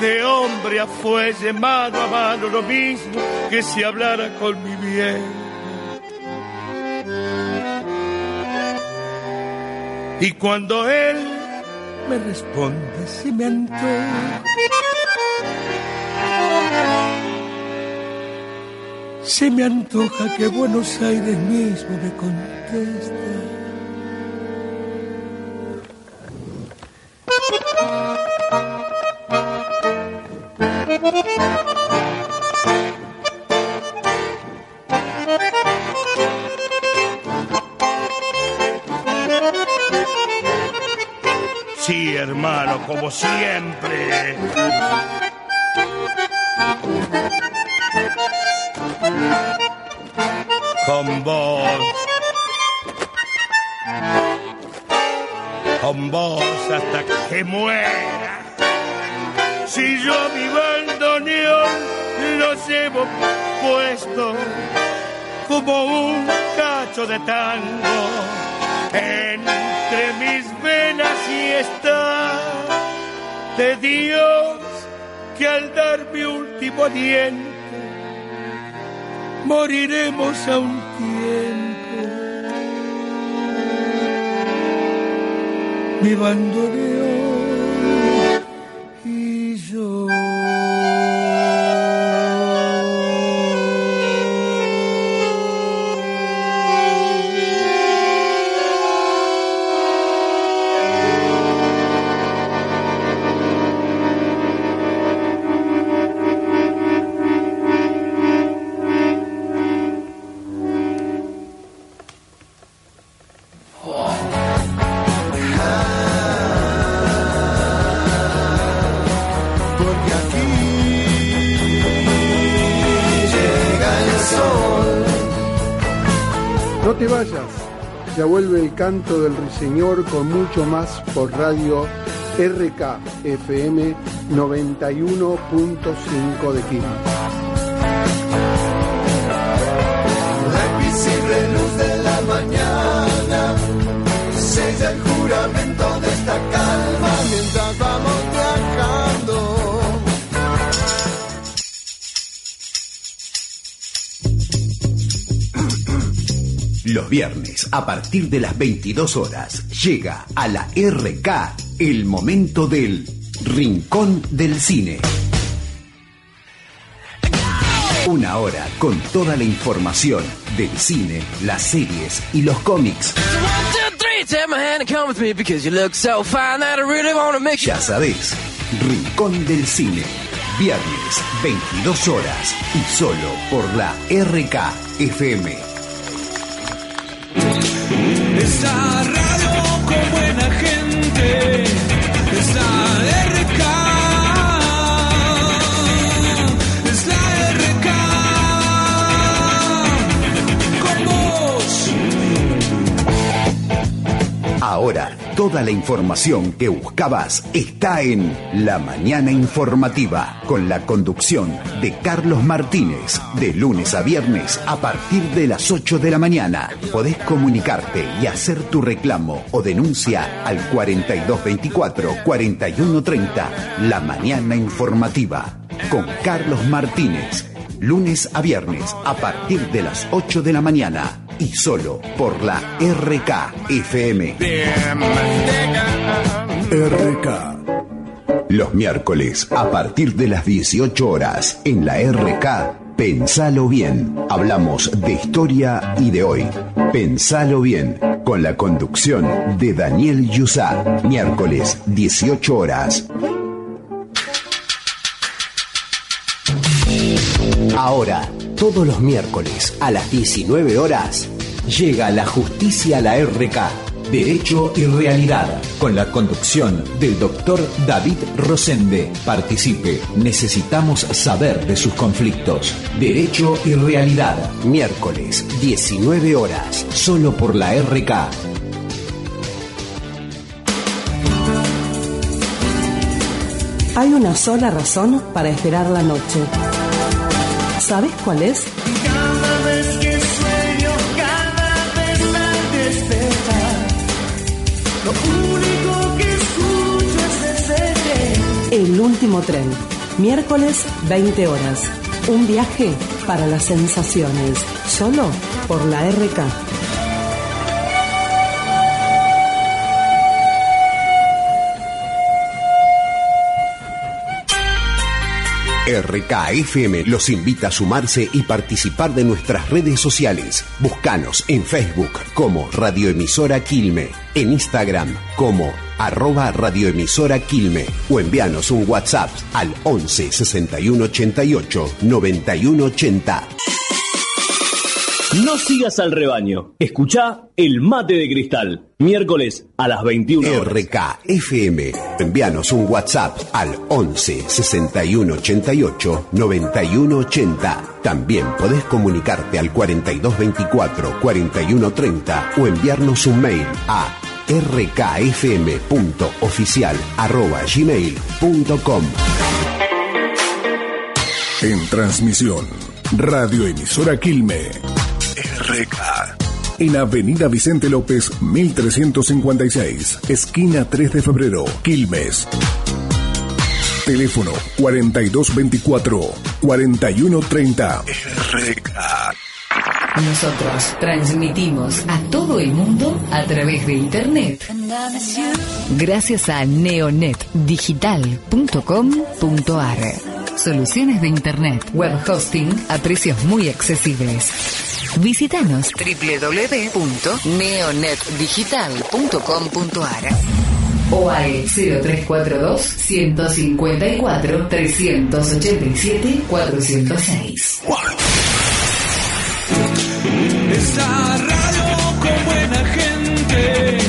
de hombre a fuelle, mano a mano, lo mismo que si hablara con mi bien. Y cuando él me responde, si me antoja, se me antoja que Buenos Aires mismo me conteste. Sí, hermano, como siempre. Con vos. Con vos hasta que muera. Si yo bandoneón puesto como un cacho de tango entre mis venas y está de Dios que al dar mi último aliento moriremos a un tiempo. Mi bandoneón y yo. Te vayas, ya vuelve el canto del ruiseñor con mucho más por radio RKFM 91.5 de Quilmes. La invisible luz de la mañana sella el juramento de esta calma Los viernes, a partir de las 22 horas, llega a la RK el momento del Rincón del Cine. Una hora con toda la información del cine, las series y los cómics. Ya sabés, Rincón del Cine. Viernes, 22 horas y solo por la RK FM. Es la radio con buena gente. Es la RK. Es la RK. Con vos. Ahora, toda la información que buscabas está en La Mañana Informativa, con la conducción de Carlos Martínez, de lunes a viernes a partir de las 8 de la mañana. Podés comunicarte y hacer tu reclamo o denuncia al 4224-4130. La Mañana Informativa, con Carlos Martínez, lunes a viernes a partir de las 8 de la mañana. Y solo por la RKFM. RK. Los miércoles, a partir de las 18 horas, en la RK, Pensalo Bien. Hablamos de historia y de hoy. Pensalo Bien, con la conducción de Daniel Yusá. Miércoles, 18 horas. Ahora, todos los miércoles a las 19 horas, llega la justicia a la RK. Derecho y Realidad, con la conducción del doctor David Rosende. Participe, necesitamos saber de sus conflictos. Derecho y Realidad, miércoles, 19 horas, solo por la RK. Hay una sola razón para esperar la noche. ¿Sabes cuál es? Cada vez que sueño, cada vez al despertar, lo único que escucho es ese tren. El último tren. Miércoles, 20 horas. Un viaje para las sensaciones. Solo por la RK. RKFM los invita a sumarse y participar de nuestras redes sociales. Búscanos en Facebook como Radioemisora Quilme, en Instagram como arroba radioemisora Quilme o envíanos un WhatsApp al 11 61 88 91 80. No sigas al rebaño. Escucha El Mate de Cristal. Miércoles a las 21 horas. RKFM. Envíanos un WhatsApp al 11 61 88 91 80. También podés comunicarte al 42 24 41 30 o enviarnos un mail a rkfm.oficial@gmail.com. En transmisión, radioemisora Quilme. RK. En Avenida Vicente López, 1356, esquina 3 de febrero, Quilmes. Teléfono 4224-4130. RK. Nosotros transmitimos a todo el mundo a través de Internet. Gracias a neonetdigital.com.ar. Soluciones de Internet, web hosting a precios muy accesibles. Visítanos www.neonetdigital.com.ar o al 0342 154 387 406. Es la radio con buena gente.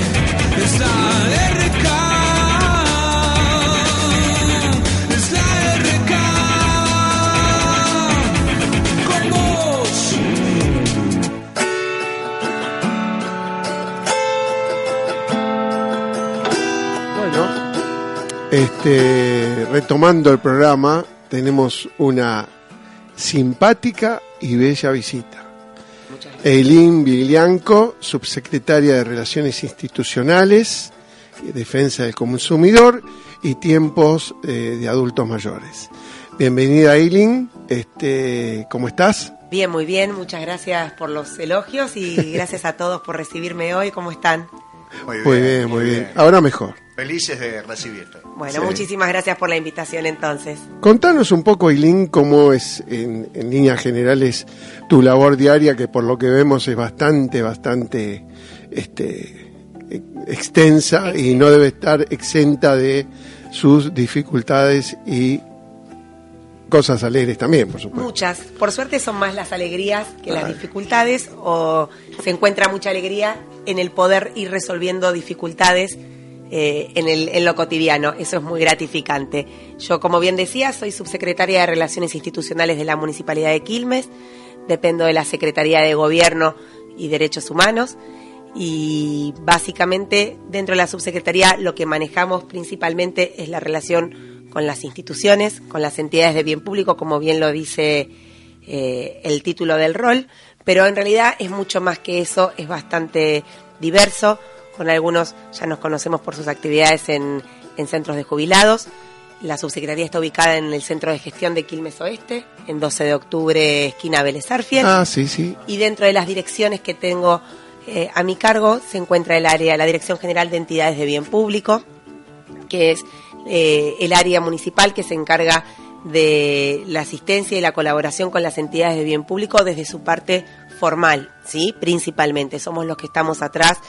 Este, retomando el programa, tenemos una simpática y bella visita. Eileen Viglianco, subsecretaria de Relaciones Institucionales, y Defensa del Consumidor y Tiempos eh, de Adultos Mayores. Bienvenida Eileen, este, ¿cómo estás? Bien, muy bien, muchas gracias por los elogios y gracias a todos por recibirme hoy. ¿Cómo están? Muy bien, muy bien. Ahora mejor. Felices de recibirte. Bueno, Sí. muchísimas gracias por la invitación entonces. Contanos un poco, Eileen, cómo es en, en líneas generales tu labor diaria, que por lo que vemos es bastante, bastante este, extensa y no debe estar exenta de sus dificultades y cosas alegres también, por supuesto. Muchas. Por suerte son más las alegrías que las Ay. dificultades o se encuentra mucha alegría en el poder ir resolviendo dificultades eh, en, el, en lo cotidiano. Eso es muy gratificante. Yo, como bien decía, soy subsecretaria de Relaciones Institucionales de la Municipalidad de Quilmes. Dependo de la Secretaría de Gobierno y Derechos Humanos. Y básicamente dentro de la subsecretaría lo que manejamos principalmente es la relación con las instituciones, con las entidades de bien público, como bien lo dice eh, el título del rol, pero en realidad es mucho más que eso, es bastante diverso, con algunos ya nos conocemos por sus actividades en, en centros de jubilados. La subsecretaría está ubicada en el Centro de Gestión de Quilmes Oeste, en 12 de octubre, esquina Vélez Arfiel. Ah, sí, sí. Y dentro de las direcciones que tengo eh, a mi cargo se encuentra el área, la Dirección General de Entidades de Bien Público, que es eh, el área municipal que se encarga de la asistencia y la colaboración con las entidades de bien público desde su parte formal, ¿sí? Principalmente. Somos los que estamos atrás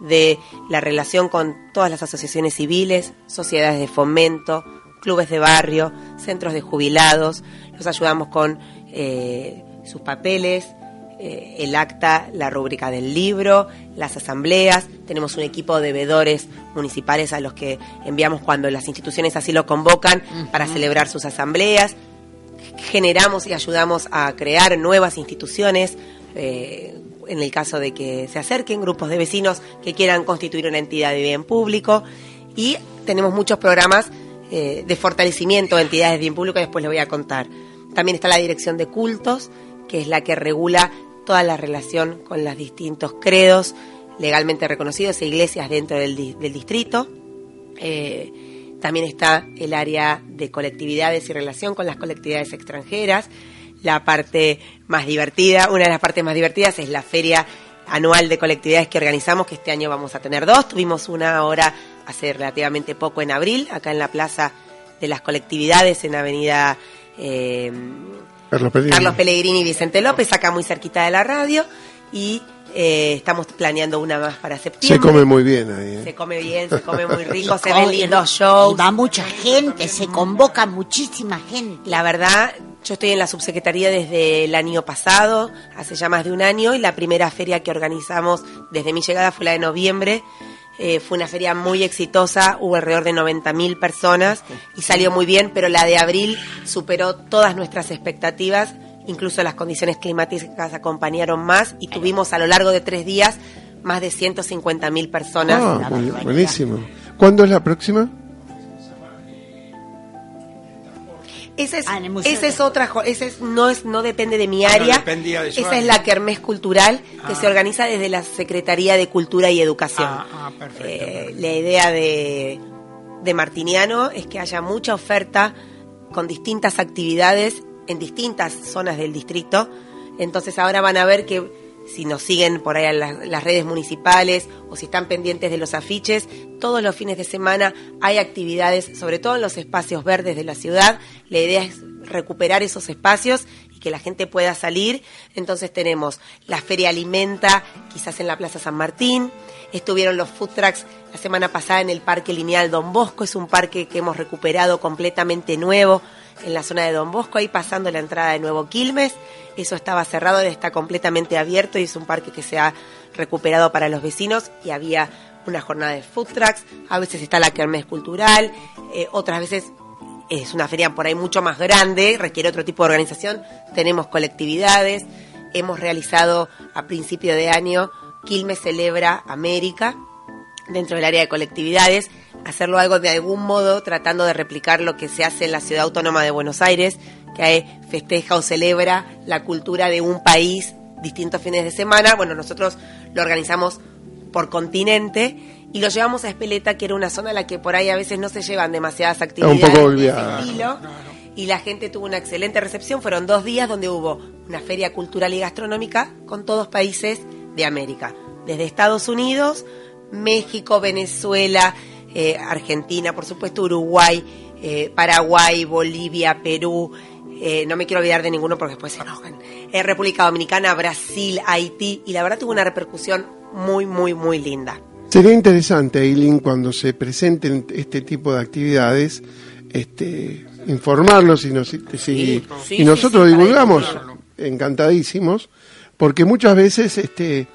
de la relación con todas las asociaciones civiles, sociedades de fomento, clubes de barrio, centros de jubilados. Los ayudamos con eh, sus papeles, eh, el acta, la rúbrica del libro, las asambleas. Tenemos un equipo de veedores municipales a los que enviamos cuando las instituciones así lo convocan para celebrar sus asambleas. Generamos y ayudamos a crear nuevas instituciones. eh, en el caso de que se acerquen grupos de vecinos que quieran constituir una entidad de bien público. Y tenemos muchos programas eh, de fortalecimiento de entidades de bien público, que después les voy a contar. También está la dirección de cultos, que es la que regula toda la relación con los distintos credos legalmente reconocidos e iglesias dentro del, di- del distrito. Eh, también está el área de colectividades y relación con las colectividades extranjeras. La parte más divertida, una de las partes más divertidas es la feria anual de colectividades que organizamos, que este año vamos a tener dos. Tuvimos una ahora hace relativamente poco en abril, acá en la Plaza de las Colectividades, en Avenida eh, Carlos Pellegrini. Carlos Pellegrini y Vicente López, acá muy cerquita de la radio. Y eh, estamos planeando una más para septiembre. Se come muy bien ahí. ¿eh? Se come bien, se come muy rico, se ven lindos shows. y va mucha gente, se convoca muchísima gente. La verdad, yo estoy en la subsecretaría desde el año pasado, hace ya más de un año, y la primera feria que organizamos desde mi llegada fue la de noviembre. Eh, fue una feria muy exitosa, hubo alrededor de 90.000 personas y salió muy bien, pero la de abril superó todas nuestras expectativas, incluso las condiciones climáticas acompañaron más y tuvimos a lo largo de tres días más de 150.000 personas. Ah, bu- buenísimo. ¿Cuándo es la próxima? Esa es, Ah, esa es otra, esa es, no es, no depende de mi Ah, área. de esa área. es la Kermés Cultural que Ah. se organiza desde la Secretaría de Cultura y Educación. Ah, ah, perfecto, Eh, la idea de, de Martiniano es que haya mucha oferta con distintas actividades en distintas zonas del distrito. Entonces ahora van a ver que si nos siguen por ahí en las, las redes municipales o si están pendientes de los afiches, todos los fines de semana hay actividades, sobre todo en los espacios verdes de la ciudad. La idea es recuperar esos espacios y que la gente pueda salir. Entonces tenemos la Feria Alimenta, quizás en la Plaza San Martín. Estuvieron los food trucks la semana pasada en el Parque Lineal Don Bosco. Es un parque que hemos recuperado completamente nuevo en la zona de Don Bosco, ahí pasando la entrada de Nuevo Quilmes. Eso estaba cerrado, está completamente abierto y es un parque que se ha recuperado para los vecinos y había una jornada de food trucks. A veces está la kermés cultural, eh, otras veces es una feria por ahí mucho más grande, requiere otro tipo de organización. Tenemos colectividades, hemos realizado a principio de año Quilmes Celebra América, dentro del área de colectividades. Hacerlo algo de algún modo tratando de replicar lo que se hace en la ciudad autónoma de Buenos Aires, que ahí festeja o celebra la cultura de un país distintos fines de semana. Bueno, nosotros lo organizamos por continente y lo llevamos a Espeleta, que era una zona en la que por ahí a veces no se llevan demasiadas actividades poco de ese. Y la gente tuvo una excelente recepción. Fueron dos días donde hubo una feria cultural y gastronómica con todos países de América. Desde Estados Unidos, México, Venezuela, eh, Argentina, por supuesto, Uruguay, eh, Paraguay, Bolivia, Perú. eh, no me quiero olvidar de ninguno porque después se enojan. Eh, República Dominicana, Brasil, Haití. Y la verdad tuvo una repercusión muy, muy, muy linda. Sería interesante, Eileen, cuando se presenten este tipo de actividades, este, informarlos y, nos, si- sí, y nosotros sí, divulgamos, encantadísimos, porque muchas veces este,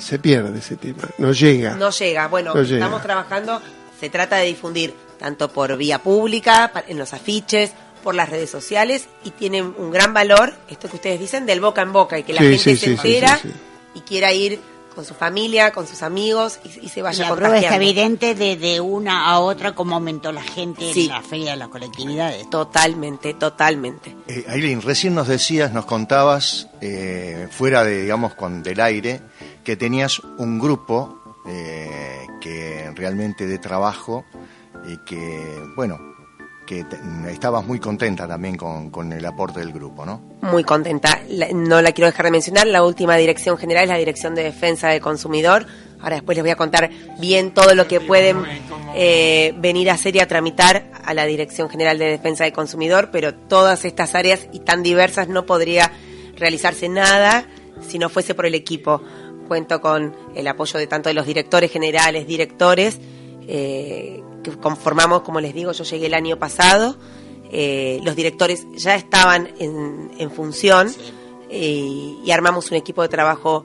se pierde ese tema, no llega. No llega. Bueno, No llega. estamos trabajando, se trata de difundir tanto por vía pública, en los afiches, por las redes sociales y tiene un gran valor, esto que ustedes dicen, del boca en boca y que la Sí, gente sí, se sí, entera sí, sí. y quiera ir con su familia, con sus amigos y, y se vaya La prueba contagiando. evidente de, de una a otra cómo aumentó la gente Sí. en la feria de las colectividades. Totalmente, totalmente. Eh, Aileen, recién nos decías, nos contabas, eh, fuera de, digamos, con del aire, que tenías un grupo eh, que realmente de trabajo y que, bueno, que estabas muy contenta también con, el aporte del grupo, ¿no? Muy contenta. No la quiero dejar de mencionar. La última dirección general es la Dirección de Defensa del Consumidor. Ahora después les voy a contar bien todo lo que pueden eh, venir a hacer y a tramitar a la Dirección General de Defensa del Consumidor, pero todas estas áreas y tan diversas no podría realizarse nada si no fuese por el equipo. Cuento con el apoyo de tanto de los directores generales, directores, eh, que conformamos, como les digo, yo llegué el año pasado, eh, los directores ya estaban en, en función eh, y armamos un equipo de trabajo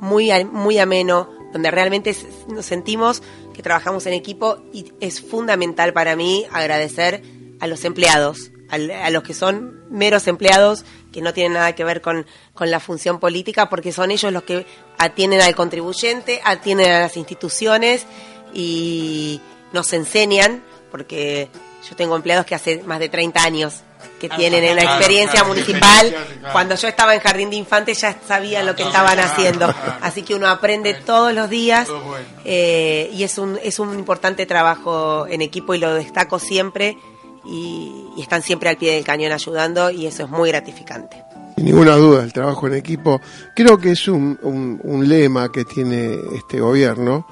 muy, a- muy ameno, donde realmente nos sentimos que trabajamos en equipo y es fundamental para mí agradecer a los empleados, al- a los que son meros empleados que no tienen nada que ver con, con la función política, porque son ellos los que atienden al contribuyente, atienden a las instituciones y nos enseñan, porque yo tengo empleados que hace más de 30 años que tienen en la claro, experiencia claro, municipal. experiencia. Cuando yo estaba en Jardín de Infantes ya sabían lo que estaban haciendo. Así que uno aprende todos los días eh, y es un, es un importante trabajo en equipo y lo destaco siempre y, y están siempre al pie del cañón ayudando y eso es muy gratificante. Sin ninguna duda, el trabajo en equipo. Creo que es un, un- un lema que tiene este gobierno,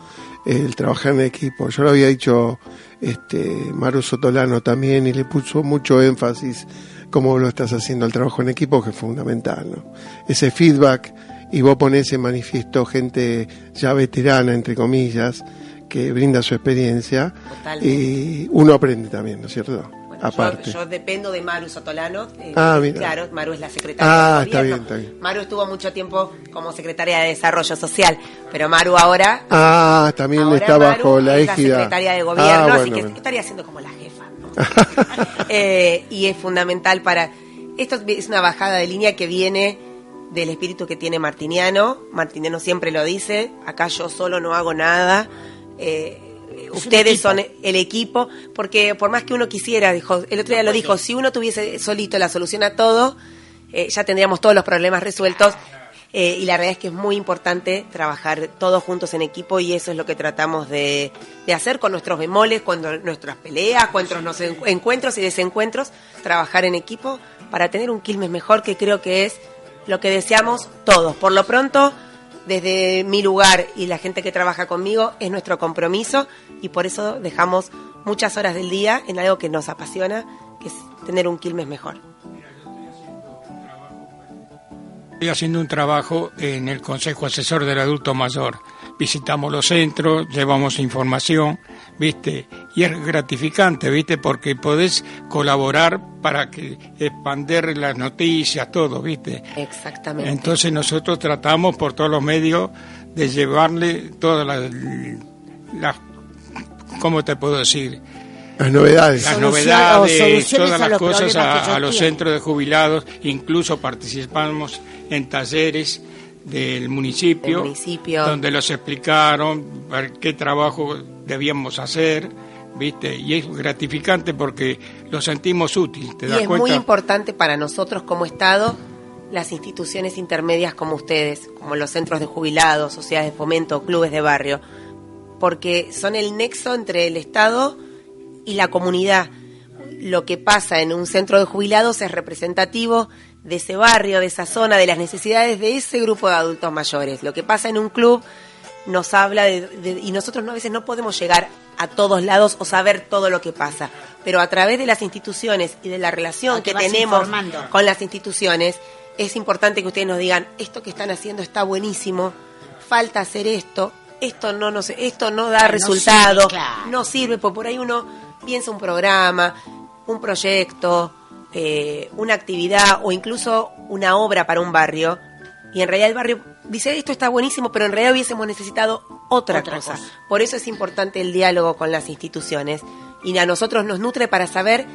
el trabajar en equipo. Yo lo había dicho este, Maru Sotolano también y le puso mucho énfasis cómo lo estás haciendo el trabajo en equipo, que es fundamental. ¿no? Ese feedback y vos ponés en manifiesto gente ya veterana, entre comillas, que brinda su experiencia Totalmente. y uno aprende también, ¿no es cierto? Yo, Aparte. yo dependo de Maru Sotolano. eh, Ah, mira. Claro, Maru es la secretaria Ah, de está bien, está bien. Maru estuvo mucho tiempo como secretaria de Desarrollo Social, pero Maru ahora Ah, también Ahora está Maru bajo la es la égida. secretaria de gobierno, Ah, así bueno, que bueno. estaría siendo como la jefa. ¿no? Eh, y es fundamental para... Esto es una bajada de línea que viene del espíritu que tiene Martiniano. Martiniano siempre lo dice, acá yo solo no hago nada. Eh, ustedes son el equipo, porque por más que uno quisiera, dijo, el otro día lo dijo, si uno tuviese solito la solución a todo, eh, ya tendríamos todos los problemas resueltos. Eh, y la realidad es que es muy importante trabajar todos juntos en equipo y eso es lo que tratamos de, de hacer con nuestros bemoles, cuando nuestras peleas, cuando nos en- encuentros y desencuentros, trabajar en equipo para tener un Quilmes mejor, que creo que es lo que deseamos todos. Por lo pronto, desde mi lugar y la gente que trabaja conmigo, es nuestro compromiso y por eso dejamos muchas horas del día en algo que nos apasiona, que es tener un Quilmes mejor. Estoy haciendo un trabajo en el Consejo Asesor del Adulto Mayor. Visitamos los centros, llevamos información, ¿viste? Y es gratificante, ¿viste? Porque podés colaborar para que expander las noticias, todo, ¿viste? Exactamente. Entonces nosotros tratamos por todos los medios de llevarle todas las, las ¿cómo te puedo decir? Las novedades. Las novedades, soluciones todas las cosas a, a los centros de jubilados, incluso participamos en talleres del municipio, donde los explicaron qué trabajo debíamos hacer, ¿viste? Y es gratificante porque lo sentimos útil, ¿te Y das es cuenta? muy importante para nosotros como Estado las instituciones intermedias como ustedes, como los centros de jubilados, sociedades de fomento, clubes de barrio, porque son el nexo entre el Estado y la comunidad. Lo que pasa en un centro de jubilados es representativo de ese barrio, de esa zona, de las necesidades de ese grupo de adultos mayores. Lo que pasa en un club nos habla de, de- y nosotros no, a veces no podemos llegar a todos lados o saber todo lo que pasa, pero a través de las instituciones y de la relación que tenemos informando. con las instituciones, es importante que ustedes nos digan, esto que están haciendo está buenísimo, falta hacer esto, esto no, no sé, esto no da No resultado, sirve, claro. no sirve, porque por ahí uno piensa un programa, un proyecto, eh, una actividad o incluso una obra para un barrio, y en realidad el barrio dice, esto está buenísimo, pero en realidad hubiésemos necesitado otra, Otra cosa. cosa. Por eso es importante el diálogo con las instituciones, y a nosotros nos nutre para saber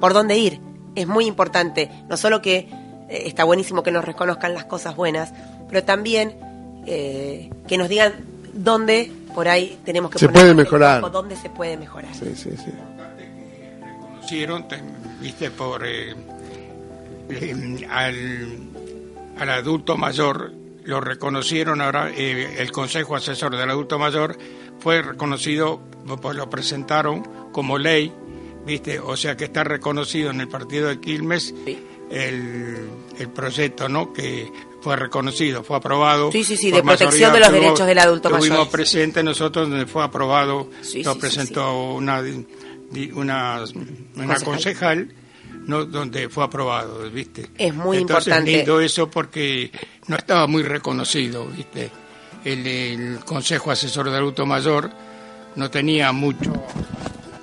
por dónde ir. Es muy importante, no solo que eh, está buenísimo que nos reconozcan las cosas buenas, pero también eh, que nos digan dónde por ahí tenemos que Se poner puede mejorar. foco, dónde se puede mejorar. Sí, sí, sí. Te- viste, por eh, eh, al, al adulto mayor, lo reconocieron ahora, eh, el Consejo Asesor del Adulto Mayor fue reconocido, pues lo presentaron como ley, viste, o sea que está reconocido en el partido de Quilmes el, el proyecto, ¿no? Que fue reconocido, fue aprobado. Sí, sí, sí, de protección de los derechos del adulto mayor. Tuvimos presente nosotros donde fue aprobado, Sí, lo sí, sí, presentó una una, una Concejal. no donde fue aprobado, ¿viste? Es muy Entonces, importante. lindo eso porque no estaba muy reconocido, ¿viste? El, el Consejo Asesor de Adulto Mayor no tenía mucho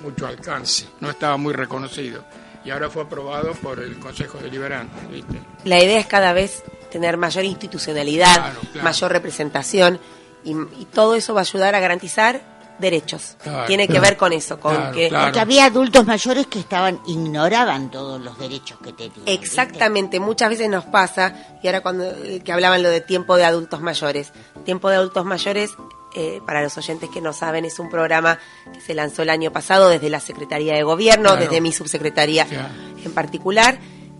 mucho alcance, no estaba muy reconocido y ahora fue aprobado por el Consejo Deliberante, ¿viste? La idea es cada vez tener mayor institucionalidad, Claro, claro. mayor representación y, y todo eso va a ayudar a garantizar derechos. Claro, Tiene que claro. ver con eso, con que Porque había adultos mayores que estaban ignoraban todos los derechos que tenían. Exactamente, muchas veces nos pasa, y ahora cuando eh, que hablaban lo de tiempo de adultos mayores. Tiempo de adultos mayores, eh, para los oyentes que no saben, es un programa que se lanzó el año pasado desde la Secretaría de Gobierno, Claro. desde mi subsecretaría en particular,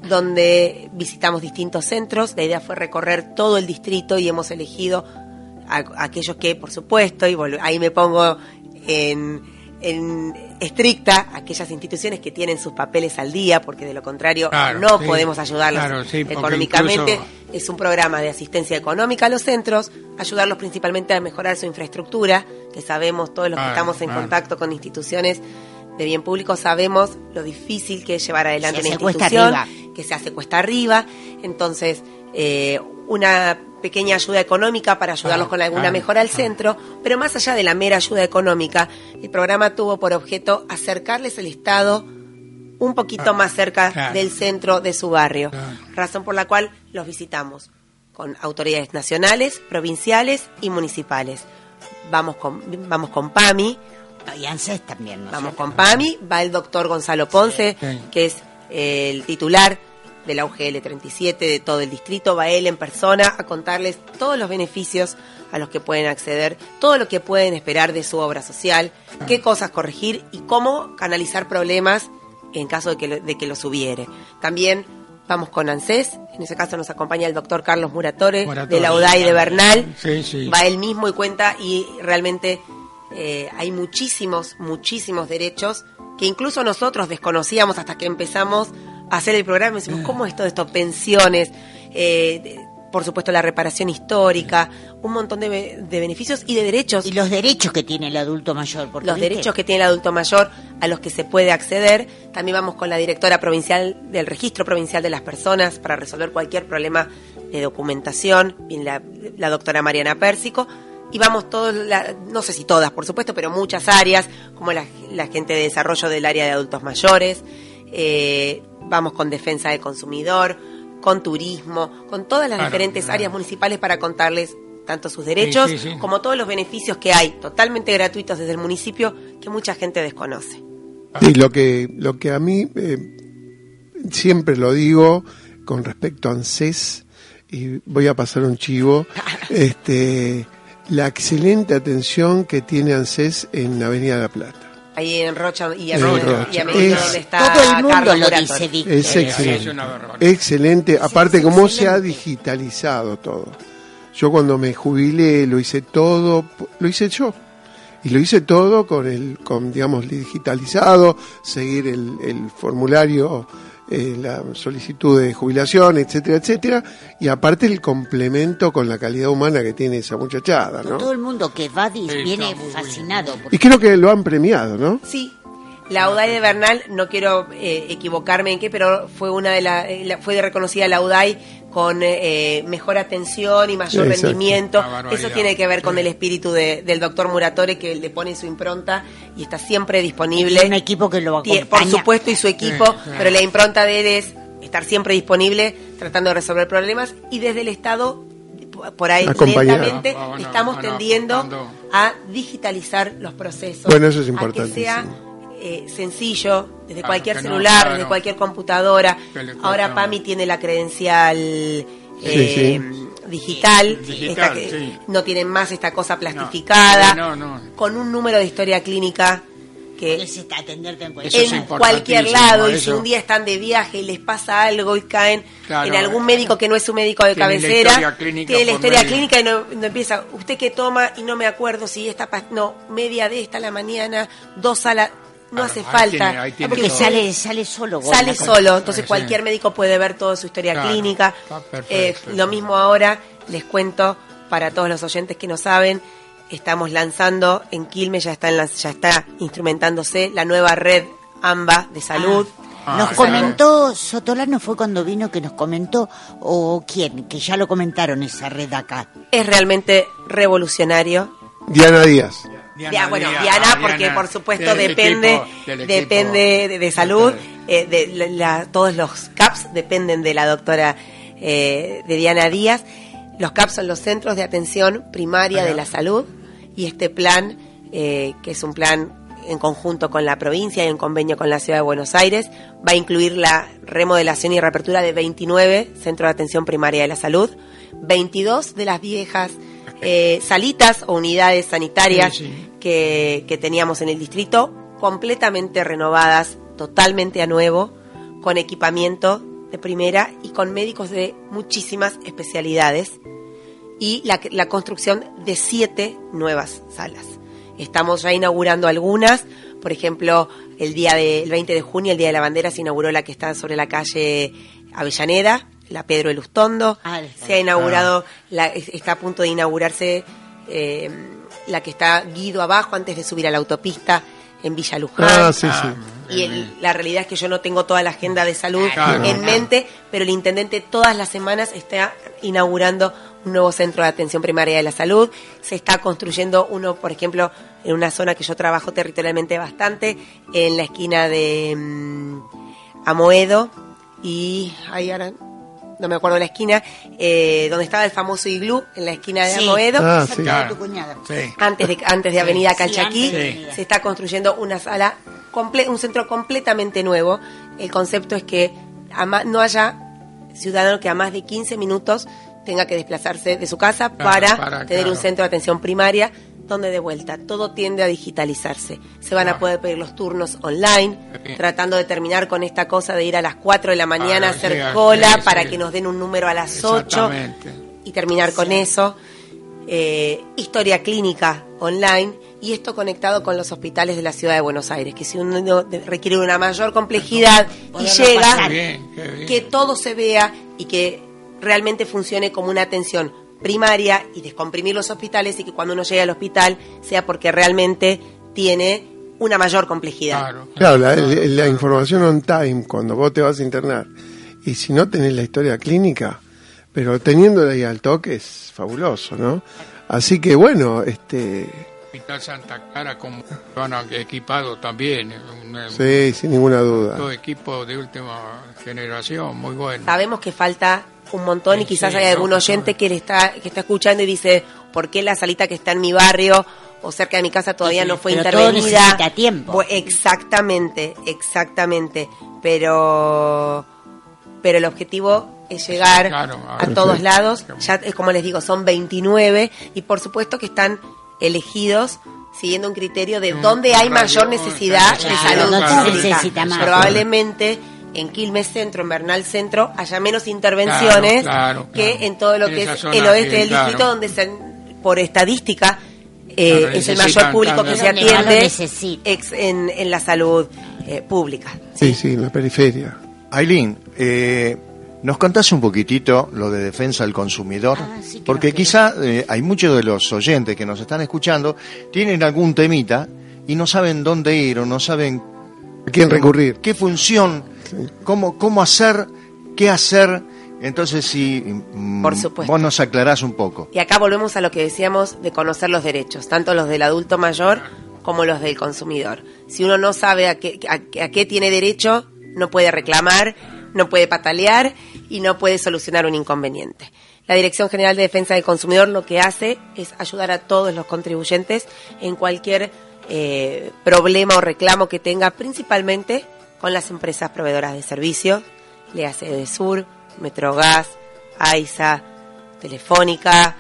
donde visitamos distintos centros. La idea fue recorrer todo el distrito y hemos elegido a, a aquellos que, por supuesto, y ahí me pongo en, en estricta, aquellas instituciones que tienen sus papeles al día, porque de lo contrario Claro, no sí. podemos ayudarlos Claro, sí, porque económicamente. incluso- Es un programa de asistencia económica a los centros, ayudarlos principalmente a mejorar su infraestructura, que sabemos todos los que estamos en claro. contacto con instituciones de bien público, sabemos lo difícil que es llevar adelante Se una institución, que se hace cuesta arriba. Entonces, eh, una pequeña ayuda económica para ayudarlos Claro, con alguna claro, mejora al centro, pero más allá de la mera ayuda económica, el programa tuvo por objeto acercarles el Estado un poquito más cerca Ah, del centro de su barrio, razón por la cual los visitamos con autoridades nacionales, provinciales y municipales. Vamos con, vamos con PAMI. Y ANSES también. ¿no? Vamos con PAMI, va el doctor Gonzalo Ponce, Sí. que es el titular de la UGL 37 de todo el distrito, va él en persona a contarles todos los beneficios a los que pueden acceder, todo lo que pueden esperar de su obra social, qué cosas corregir y cómo canalizar problemas en caso de que, lo- de que los hubiere. También vamos con ANSES, en ese caso nos acompaña el doctor Carlos Muratore, Muratore. de la UDAI de Bernal, Sí, sí. va él mismo y cuenta y realmente eh, hay muchísimos, muchísimos derechos que incluso nosotros desconocíamos hasta que empezamos hacer el programa. Decimos, ¿cómo es todo esto? Pensiones, eh, de- por supuesto la reparación histórica, un montón de, de beneficios y de derechos. Y los derechos que tiene el adulto mayor. Porque, los ¿viste? derechos que tiene el adulto mayor a los que se puede acceder. También vamos con la directora provincial del Registro Provincial de las Personas para resolver cualquier problema de documentación, viene la, la doctora Mariana Pérsico. Y vamos todos, la- no sé si todas, por supuesto, pero muchas áreas, como la, la gente de desarrollo del área de adultos mayores. Eh, vamos con defensa del consumidor, con turismo, con todas las Claro, diferentes claro. áreas municipales para contarles tanto sus derechos Sí, sí, sí. como todos los beneficios que hay, totalmente gratuitos desde el municipio, que mucha gente desconoce. Y lo que, lo que a mí eh, siempre lo digo con respecto a ANSES y voy a pasar un chivo, este, la excelente atención que tiene ANSES en Avenida La Plata. Ahí en Rocha y a, Medina- Rocha. y a Medina, Es- donde está Todo el mundo Carlos lo dice. Es excelente. Excelente. Aparte, cómo se ha digitalizado todo. Yo cuando me jubilé lo hice todo, lo hice yo. Y lo hice todo con el, con digamos, digitalizado, seguir el, el formulario, eh, la solicitud de jubilación, etcétera, etcétera. Y aparte el complemento con la calidad humana que tiene esa muchachada, ¿no? Todo el mundo que va viene fascinado. Y creo que lo han premiado, ¿no? Sí. La UDAI de Bernal, no quiero eh, equivocarme en qué, pero fue una de la, eh, la- fue reconocida la UDAI con eh, mejor atención y mayor Exacto. rendimiento. Eso tiene que ver con el espíritu de- del doctor Muratore que le pone su impronta y está siempre disponible. un equipo que lo acompaña. Por supuesto, y su equipo, Sí, pero la impronta de él es estar siempre disponible, tratando de resolver problemas y desde el Estado, por ahí Ah, bueno, estamos bueno, tendiendo apuntando. a digitalizar los procesos. Bueno, eso es A que importantísimo. sea eh, sencillo, desde Claro, cualquier no, celular, claro. desde cualquier computadora. Ahora PAMI tiene la credencial eh, digital, Digital, esta que- sí. no tienen más esta cosa plastificada, No, no. con un número de historia clínica que atenderte en Eso es en importantísimo, cualquier lado y si un día están de viaje y les pasa algo y caen Claro. en algún médico que no es su médico de Tiene la cabecera, historia clínica tiene la historia clínica y no, no empieza, usted que toma y no me acuerdo si esta, no, media de esta a la mañana, dos a la, no Claro, hace ahí falta. tiene- ahí tiene Porque todo. sale, sale solo. Sale solo, entonces Sí. cualquier médico puede ver toda su historia Claro, clínica. Eh, lo mismo ahora, les cuento para todos los oyentes que no saben, estamos lanzando en Quilmes, ya está, en la- ya está instrumentándose la nueva red AMBA de salud. Ah, Nos comentó, Sotolano fue cuando vino que nos comentó, o quién, que ya lo comentaron esa red acá. Es realmente revolucionario. Diana Díaz. Bueno, Diana, porque por supuesto depende, equipo, depende de, de salud, eh, de la- la- todos los CAPS dependen de la doctora eh, de Diana Díaz. Los CAPS son los centros de atención primaria de la salud y este plan, eh, que es un plan en conjunto con la provincia y en convenio con la ciudad de Buenos Aires, va a incluir la remodelación y reapertura de 29 centros de atención primaria de la salud, 22 de las viejas eh, salitas o unidades sanitarias Sí, sí. que, que teníamos en el distrito, completamente renovadas, totalmente a nuevo, con equipamiento de primera y con médicos de muchísimas especialidades y la, la construcción de siete nuevas salas. Estamos ya inaugurando algunas, por ejemplo, el día del 20 de junio, el Día de la Bandera, se inauguró la que está sobre la calle Avellaneda, la Pedro Elustondo. se ha inaugurado, la, está a punto de inaugurarse eh, la que está Guido abajo antes de subir a la autopista en Villa Luján. Ah, sí, sí. Y el- la realidad es que yo no tengo toda la agenda de salud Claro. en mente, pero el intendente todas las semanas está inaugurando un nuevo centro de atención primaria de la salud. Se está construyendo uno, por ejemplo, en una zona que yo trabajo territorialmente bastante, en la esquina de mm, Amoedo y ahí ahora no me acuerdo la esquina, eh, donde estaba el famoso iglú, en la esquina de Sí. Amoedo. Ah, Cerca sí. de Claro. tu cuñada. Sí. antes de antes de Avenida Sí, Calchaquí de se está construyendo una sala comple- un centro completamente nuevo el concepto es que a ma- no haya ciudadano que a más de 15 minutos tenga que desplazarse de su casa Claro, para, para, tener un centro de atención primaria donde de vuelta todo tiende a digitalizarse. Se van a Claro. poder pedir los turnos online, tratando de terminar con esta cosa de ir a las 4 de la mañana a hacer cola sí. para que nos den un número a las 8 Exactamente. y terminar con eso. Eh, historia clínica online y esto conectado con los hospitales de la ciudad de Buenos Aires, que si uno requiere una mayor complejidad y llega, pasar. Qué bien, qué bien. que todo se vea y que realmente funcione como una atención primaria y descomprimir los hospitales y que cuando uno llegue al hospital sea porque realmente tiene una mayor complejidad. Claro. Claro, la, la información on time cuando vos te vas a internar. Y si no tenés la historia clínica, pero teniéndola ahí al toque es fabuloso, ¿no? Así que bueno, este, Hospital Santa Clara como equipado también. Un, sí, sin ninguna duda. Todo equipo de última generación, muy bueno. Sabemos que falta un montón y quizás sí, hay algún no, oyente que le está que está escuchando y dice, ¿por qué la salita que está en mi barrio o cerca de mi casa todavía Sí, no fue pero todo intervenida? necesita tiempo. Exactamente, exactamente. Pero pero el objetivo es llegar Claro, a todos lados. Ya, eh, como les digo, son 29 y por supuesto que están elegidos siguiendo un criterio de dónde hay mayor necesidad de salud no se pública. necesita más. Probablemente en Quilmes Centro, en Bernal Centro, haya menos intervenciones Claro, claro, que en todo lo En que es el oeste que, del claro. distrito, donde se, por estadística eh, Claro, es el mayor público que se atiende ex- en, en la salud eh, pública. Sí, sí, en la periferia. Aileen, eh, nos contás un poquitito lo de defensa del consumidor, Ah, sí porque quizá eh, hay muchos de los oyentes que nos están escuchando, tienen algún temita y no saben dónde ir o no saben ¿A quién recurrir? qué función, cómo, cómo hacer, qué hacer. Entonces, si mm, Por supuesto. vos nos aclarás un poco. Y acá volvemos a lo que decíamos de conocer los derechos, tanto los del adulto mayor como los del consumidor. Si uno no sabe a qué, a, a qué tiene derecho, no puede reclamar, no puede patalear y no puede solucionar un inconveniente. La Dirección General de Defensa del Consumidor lo que hace es ayudar a todos los contribuyentes en cualquier eh, problema o reclamo que tenga, principalmente con las empresas proveedoras de servicios, le hace Sur, Metrogas, AISA, Telefónica,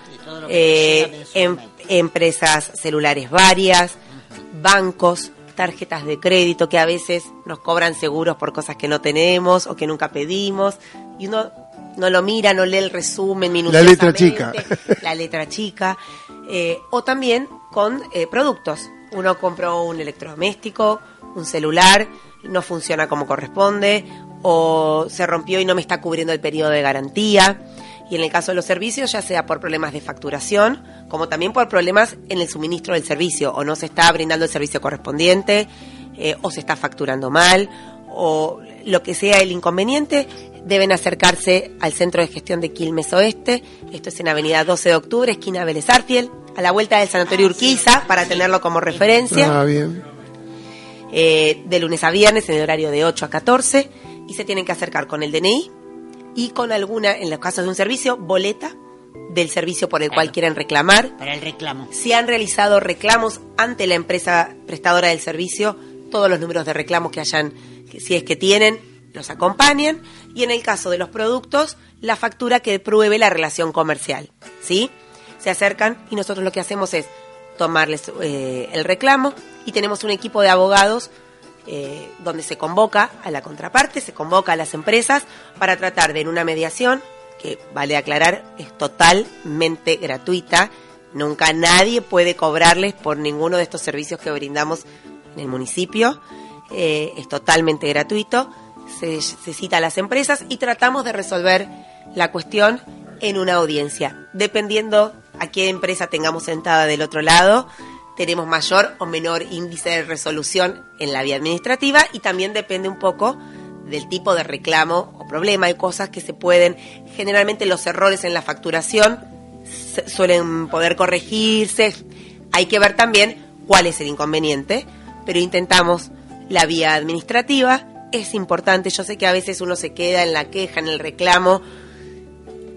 eh, em- empresas celulares varias, bancos, tarjetas de crédito que a veces nos cobran seguros por cosas que no tenemos o que nunca pedimos y uno no lo mira, no lee el resumen La letra minuciosamente, chica. la letra chica, eh, o también con eh, productos. Uno compró un electrodoméstico, un celular, no funciona como corresponde, o se rompió y no me está cubriendo el periodo de garantía. Y en el caso de los servicios, ya sea por problemas de facturación, como también por problemas en el suministro del servicio, o no se está brindando el servicio correspondiente, eh, o se está facturando mal, o lo que sea el inconveniente, deben acercarse al Centro de Gestión de Quilmes Oeste. Esto es en Avenida 12 de Octubre, esquina Vélez Arfiel, a la vuelta del Sanatorio Urquiza, para tenerlo como referencia Ah, bien. Eh, de lunes a viernes en el horario de 8 a 14 y se tienen que acercar con el DNI y con alguna, en los casos de un servicio, boleta del servicio por el cual quieren reclamar. Para el reclamo. Si han realizado reclamos ante la empresa prestadora del servicio, todos los números de reclamos que hayan, si es que tienen, los acompañan. Y en el caso de los productos, la factura que pruebe la relación comercial. ¿Sí? Se acercan y nosotros lo que hacemos es tomarles eh, el reclamo. Y tenemos un equipo de abogados eh, donde se convoca a la contraparte, se convoca a las empresas para tratar de en una mediación, que vale aclarar, es totalmente gratuita, nunca nadie puede cobrarles por ninguno de estos servicios que brindamos en el municipio, eh, es totalmente gratuito, se, se cita a las empresas y tratamos de resolver la cuestión en una audiencia, dependiendo a qué empresa tengamos sentada del otro lado, tenemos mayor o menor índice de resolución en la vía administrativa y también depende un poco del tipo de reclamo o problema. Hay cosas que se pueden, generalmente los errores en la facturación suelen poder corregirse. Hay que ver también cuál es el inconveniente, pero intentamos la vía administrativa. Es importante, yo sé que a veces uno se queda en la queja, en el reclamo,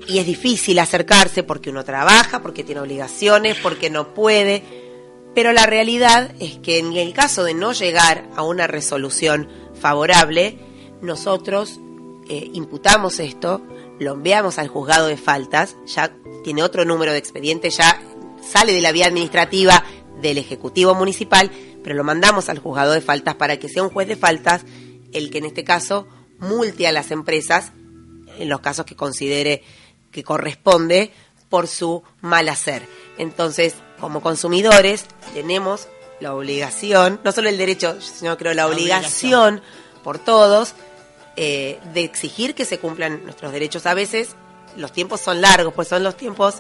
y es difícil acercarse porque uno trabaja, porque tiene obligaciones, porque no puede. Pero la realidad es que en el caso de no llegar a una resolución favorable, nosotros eh, imputamos esto, lo enviamos al juzgado de faltas, ya tiene otro número de expediente, ya sale de la vía administrativa del Ejecutivo Municipal, pero lo mandamos al juzgado de faltas para que sea un juez de faltas el que en este caso multe a las empresas en los casos que considere que corresponde por su mal hacer. Entonces, como consumidores, tenemos la obligación, no solo el derecho, sino creo la obligación por todos, eh, de exigir que se cumplan nuestros derechos. A veces los tiempos son largos, pues son los tiempos,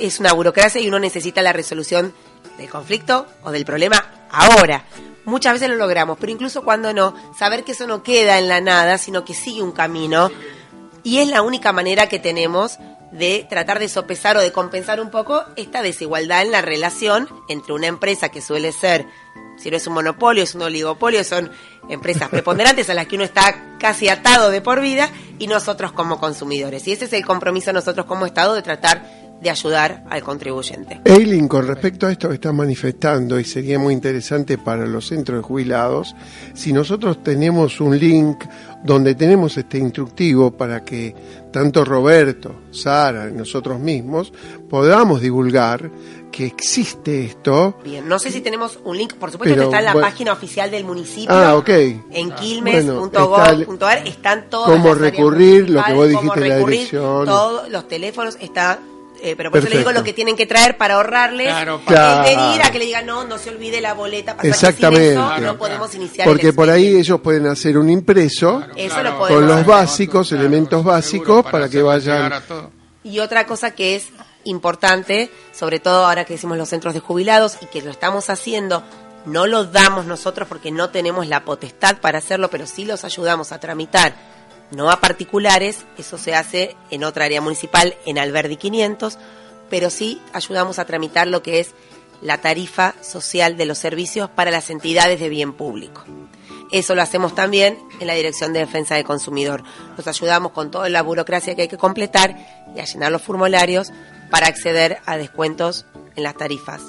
es una burocracia y uno necesita la resolución del conflicto o del problema ahora. Muchas veces lo logramos, pero incluso cuando no, saber que eso no queda en la nada, sino que sigue un camino y es la única manera que tenemos de tratar de sopesar o de compensar un poco esta desigualdad en la relación entre una empresa que suele ser, si no es un monopolio, es un oligopolio, son empresas preponderantes a las que uno está casi atado de por vida y nosotros como consumidores. Y ese es el compromiso nosotros como Estado de tratar de ayudar al contribuyente. Eileen, con respecto a esto que estás manifestando, y sería muy interesante para los centros de jubilados, si nosotros tenemos un link donde tenemos este instructivo para que tanto Roberto, Sara y nosotros mismos podamos divulgar que existe esto. Bien, no sé si tenemos un link, por supuesto Pero, que está en la bueno. página oficial del municipio. Ah, ok. En Bueno, quilmes.gov.ar están todas cómo las áreas recurrir, lo que vos cómo dijiste, la dirección. Todos los teléfonos está eh, pero por eso le digo lo que tienen que traer para ahorrarles Claro, de Claro. ir a que le digan no, no se olvide la boleta, pasa que Exactamente. sin eso no podemos iniciar Porque el por ahí ellos pueden hacer un impreso Eso lo con los básicos, elementos básicos para, que vayan. Y otra cosa que es importante, sobre todo ahora que decimos los centros de jubilados y que lo estamos haciendo, no lo damos nosotros porque no tenemos la potestad para hacerlo, pero sí los ayudamos a tramitar, no a particulares, eso se hace en otra área municipal, en Alberdi 500, pero sí ayudamos a tramitar lo que es la tarifa social de los servicios para las entidades de bien público. Eso lo hacemos también en la Dirección de Defensa del Consumidor. Nos ayudamos con toda la burocracia que hay que completar y a llenar los formularios para acceder a descuentos en las tarifas,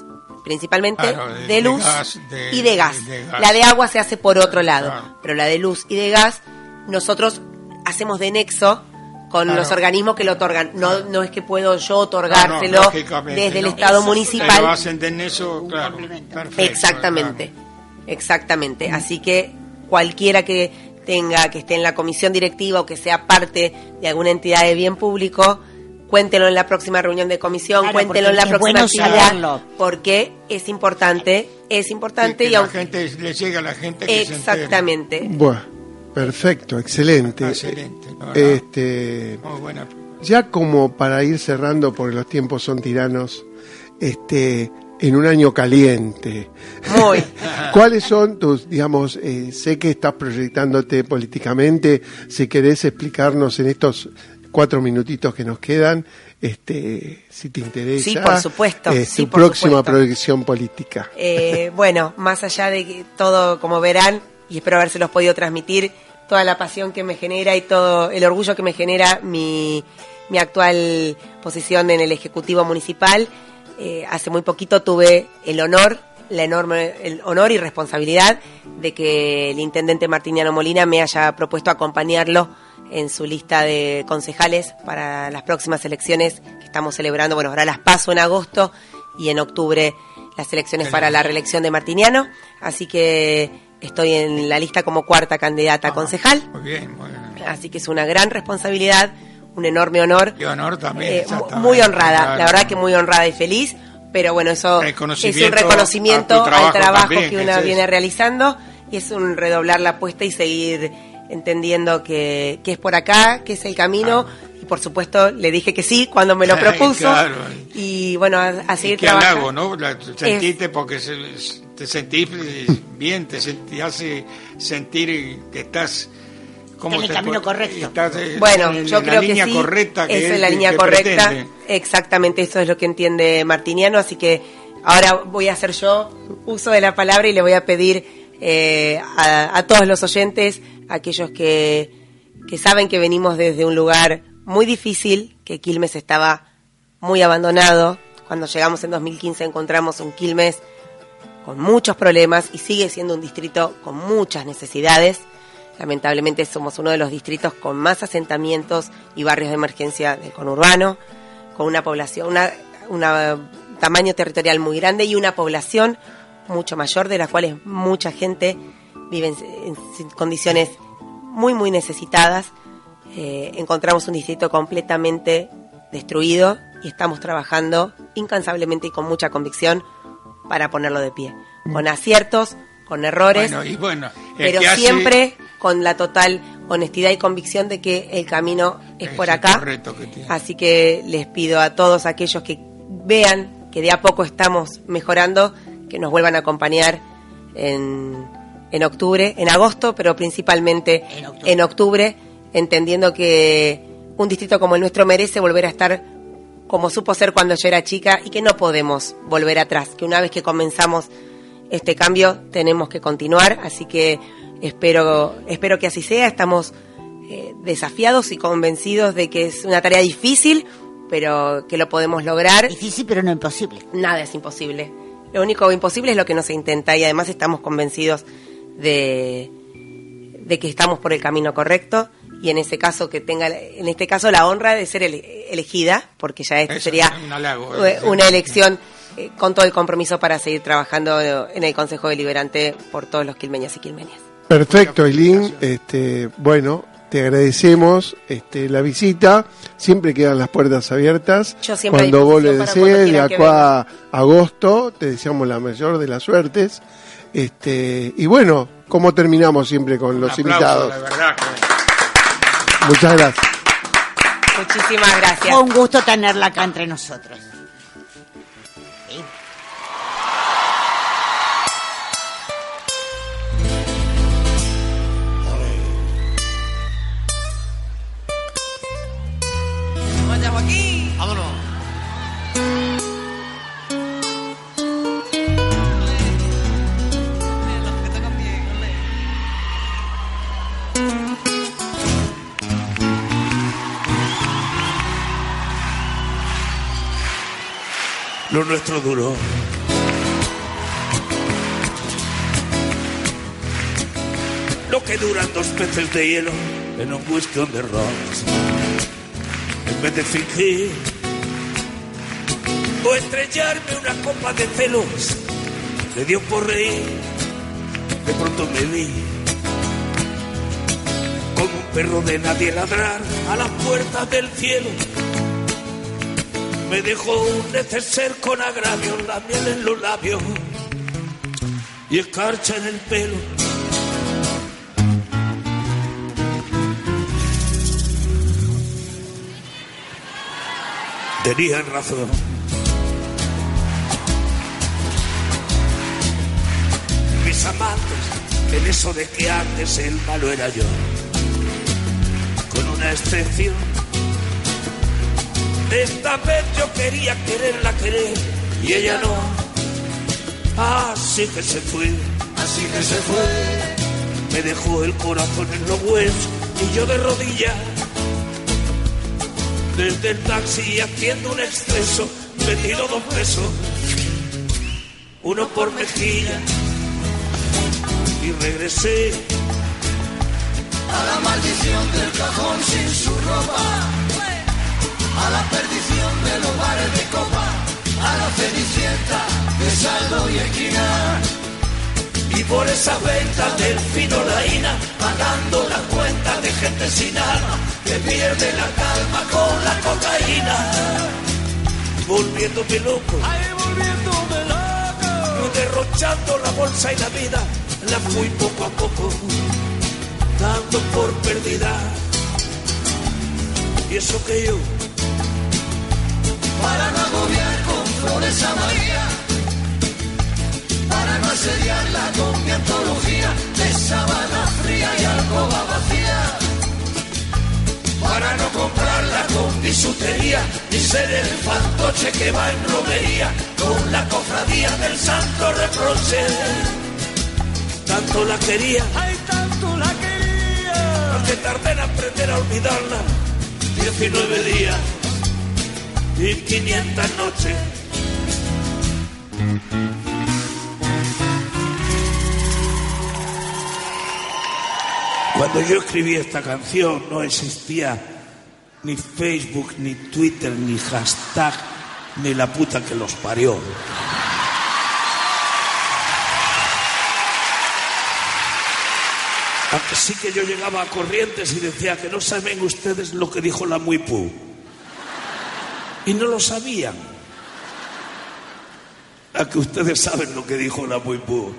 principalmente Claro, de, de- de luz gas, de- y de gas. de gas. La de agua se hace por otro lado, pero la de luz y de gas nosotros hacemos de nexo con Claro. los organismos que lo otorgan. No, no es que puedo yo No, no, otorgárselo desde el no. Estado Pero municipal. lo hacen de eso, claro. Perfecto, Exactamente, exactamente. Así que cualquiera que tenga, que esté en la comisión directiva o que sea parte de alguna entidad de bien público, cuéntenlo en la próxima reunión de comisión, Claro, cuéntenlo en la próxima bueno actividad, saberlo. porque es importante, es importante que y la aunque gente le llega a la gente que se exactamente. Bueno, perfecto, excelente. Excelente, no, no. Este, Muy buena. ya como para ir cerrando, porque los tiempos son tiranos, este, en un año caliente. Muy. ¿Cuáles son tus, digamos, eh, sé que estás proyectándote políticamente, si querés explicarnos en estos cuatro minutitos que nos quedan, este, si te interesa. Sí, por supuesto, eh, sí, tu por próxima supuesto. proyección política. Eh, bueno, más allá de que todo, como verán, y espero habérselos podido transmitir, toda la pasión que me genera y todo el orgullo que me genera mi, mi actual posición en el Ejecutivo Municipal. Eh, hace muy poquito tuve el honor, la enorme, el honor y responsabilidad de que el intendente Martiniano Molina me haya propuesto acompañarlo en su lista de concejales para las próximas elecciones que estamos celebrando. Bueno, ahora las paso en agosto y en octubre las elecciones para la reelección de Martiniano. Así que estoy en la lista como cuarta candidata a concejal. Muy bien, muy bien. Así que es una gran responsabilidad, un enorme honor. Y honor también. Eh, muy honrada, claro. la verdad que muy honrada y feliz. Pero bueno, eso es un Reconocimiento trabajo al trabajo también, que es viene realizando y es un redoblar la apuesta y seguir entendiendo que, que es por acá, que es el camino. Por supuesto le dije que sí cuando me lo propuso. claro. Y bueno, a, a seguir Qué trabajando. halago, ¿no? La- sentiste porque se- te sentís bien, te, sentí- hace sentir que estás... ¿cómo En el camino correcto. Estás eh, Bueno, en yo creo que línea sí. correcta que eso él es la línea que correcta. pretende. Exactamente, eso es lo que entiende Martiniano. Así que ahora voy a hacer yo uso de la palabra y le voy a pedir eh, a, a todos los oyentes, aquellos que, que saben que venimos desde un lugar muy difícil, que Quilmes estaba muy abandonado. Cuando llegamos en 2015 encontramos un Quilmes con muchos problemas y sigue siendo un distrito con muchas necesidades. Lamentablemente somos uno de los distritos con más asentamientos y barrios de emergencia del conurbano, con una población, una, una tamaño territorial muy grande y una población mucho mayor, de las cuales mucha gente vive en, en condiciones muy, muy necesitadas. Eh, encontramos un distrito completamente destruido y estamos trabajando incansablemente y con mucha convicción para ponerlo de pie. Con aciertos, con errores, Bueno, y bueno, el pero hace- siempre con la total honestidad y convicción de que el camino es, Es por acá. que. Así que les pido a todos aquellos que vean que de a poco estamos mejorando, que nos vuelvan a acompañar en, en octubre, en agosto, pero principalmente en octubre. Entendiendo que un distrito como el nuestro merece volver a estar como supo ser cuando yo era chica y que no podemos volver atrás, que una vez que comenzamos este cambio tenemos que continuar, así que espero, espero que así sea, estamos eh, desafiados y convencidos de que es una tarea difícil, pero que lo podemos lograr. Difícil, pero no imposible. Nada es imposible. Lo único imposible es lo que no se intenta y además estamos convencidos de, de que estamos por el camino correcto y en ese caso que tenga en este caso la honra de ser ele- elegida porque ya Eso sería es un halago, eh, una elección eh, con todo el compromiso para seguir trabajando en el Consejo Deliberante por todos los quilmeñas y quilmeñas. Perfecto, Eileen. Este, bueno, te agradecemos este, la visita. Siempre quedan las puertas abiertas. Yo siempre cuando vos le desees, de acá a agosto, te deseamos la mayor de las suertes. Este, y bueno, como terminamos siempre con los aplauso, invitados. la verdad que- Muchas gracias. Muchísimas gracias. Fue un gusto tenerla acá entre nosotros. Lo nuestro duró. Lo que duran dos peces de hielo en un on the rocks. En vez de fingir o estrellarme una copa de celos, le dio por reír. De pronto me vi como un perro de nadie ladrar a la puerta del cielo. Me dejó un neceser con agravio, la miel en los labios y escarcha en el pelo. Tenían razón. Mis amantes, en eso de que antes el malo era yo, con una excepción. Esta vez yo quería quererla querer y ella no. Así que se fue, así que se fue. Me dejó el corazón en los huesos y yo de rodillas. Desde el taxi haciendo un exceso, me tiró dos pesos, uno por mejilla y regresé. A la maldición del cajón sin su ropa. A la perdición de los bares de copa. A la cenicienta de saldo y esquina. Y por esa venta del fino laína, pagando la cuenta de gente sin alma, que pierde la calma con la cocaína. Volviéndome loco, ay, volviéndome loco. Derrochando la bolsa y la vida, la fui poco a poco, dando por perdida. Y eso que yo, Para no agobiar con flores a María. Para no asediarla con mi antología de sábana fría y alcoba vacía. para no comprarla con bisutería, ni ser el fantoche que va en romería con la cofradía del santo reproche. Tanto la quería, ay, tanto la quería, que tardé en aprender a olvidarla. 19 días y 500 noches. Cuando yo escribí esta canción no existía ni Facebook, ni Twitter, ni hashtag, ni la puta que los parió. Aunque sí que yo llegaba a Corrientes y decía que no saben ustedes lo que dijo la Muipú. Y no lo sabían. A que ustedes saben lo que dijo la Muipú.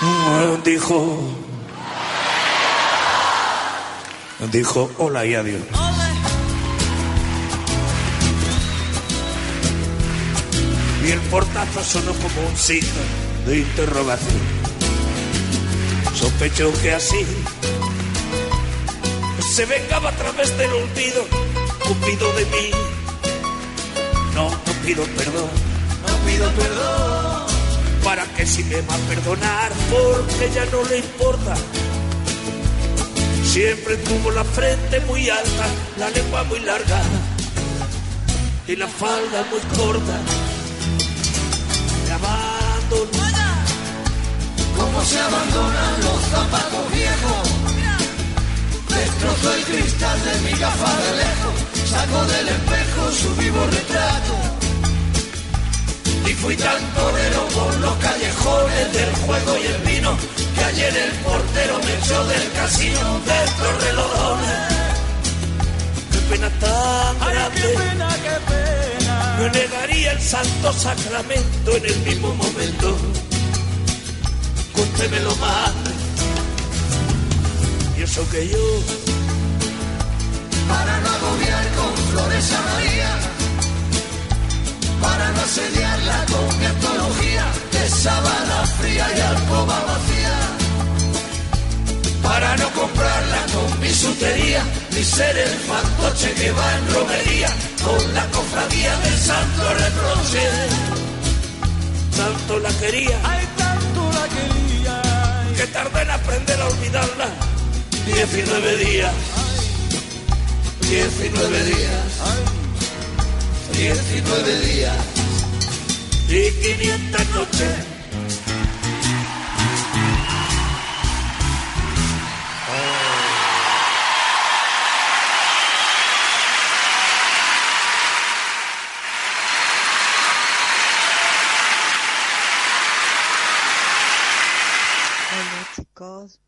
Mm, Dijo. Dijo hola y adiós. Y el portazo sonó como un signo de interrogación. Sospecho que así se vengaba a través del olvido, Cupido de mí. No, no pido perdón, no pido perdón. Para que si me va a perdonar, porque ya no le importa. Siempre tuvo la frente muy alta, la lengua muy larga y la falda muy corta. Me abandono. Cómo se abandonan los zapatos viejos. Destrozo el cristal de mi gafa de lejos. Saco del espejo su vivo retrato. Y fui tan torero por los callejones del juego y el vino que ayer el portero me echó del casino de estos relojones. Qué pena tan grande. qué pena, qué pena. Me negaría el santo sacramento en el mismo momento. Cuéntemelo más. Y eso que yo, agobiar con flores a María. Para no asediarla con mi antología de sábana fría y alcoba vacía. Para no comprarla con bisutería, ni ser el fantoche que va en romería con la cofradía del santo reproche. tanto la quería. Ay, tanto la quería. Que tardé en aprender a olvidarla. 19 días. 19 días. 19 días. Y 500 noches.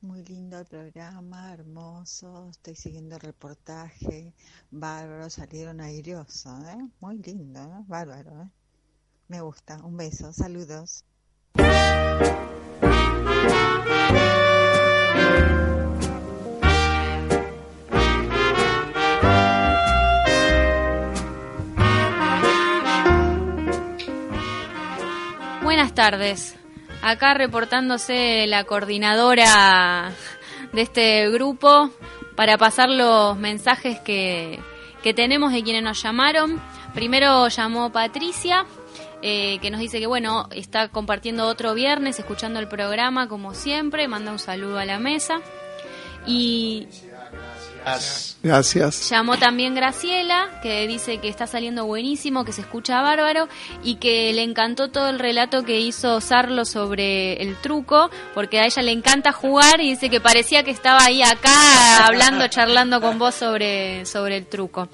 Muy lindo el programa, hermoso, estoy siguiendo el reportaje, bárbaro, salieron airiosos, ¿eh? muy lindo, ¿eh? bárbaro, ¿eh? me gusta, un beso, saludos. Buenas tardes. Acá reportándose la coordinadora de este grupo para pasar los mensajes que, que tenemos de quienes nos llamaron. Primero llamó Patricia, eh, que nos dice que bueno, está compartiendo otro viernes, escuchando el programa como siempre, manda un saludo a la mesa. Y Gracias. Llamó también Graciela, que dice que está saliendo buenísimo, que se escucha bárbaro y que le encantó todo el relato que hizo Sarlo sobre el truco, porque a ella le encanta jugar y dice que parecía que estaba ahí acá hablando, charlando con vos sobre, sobre el truco.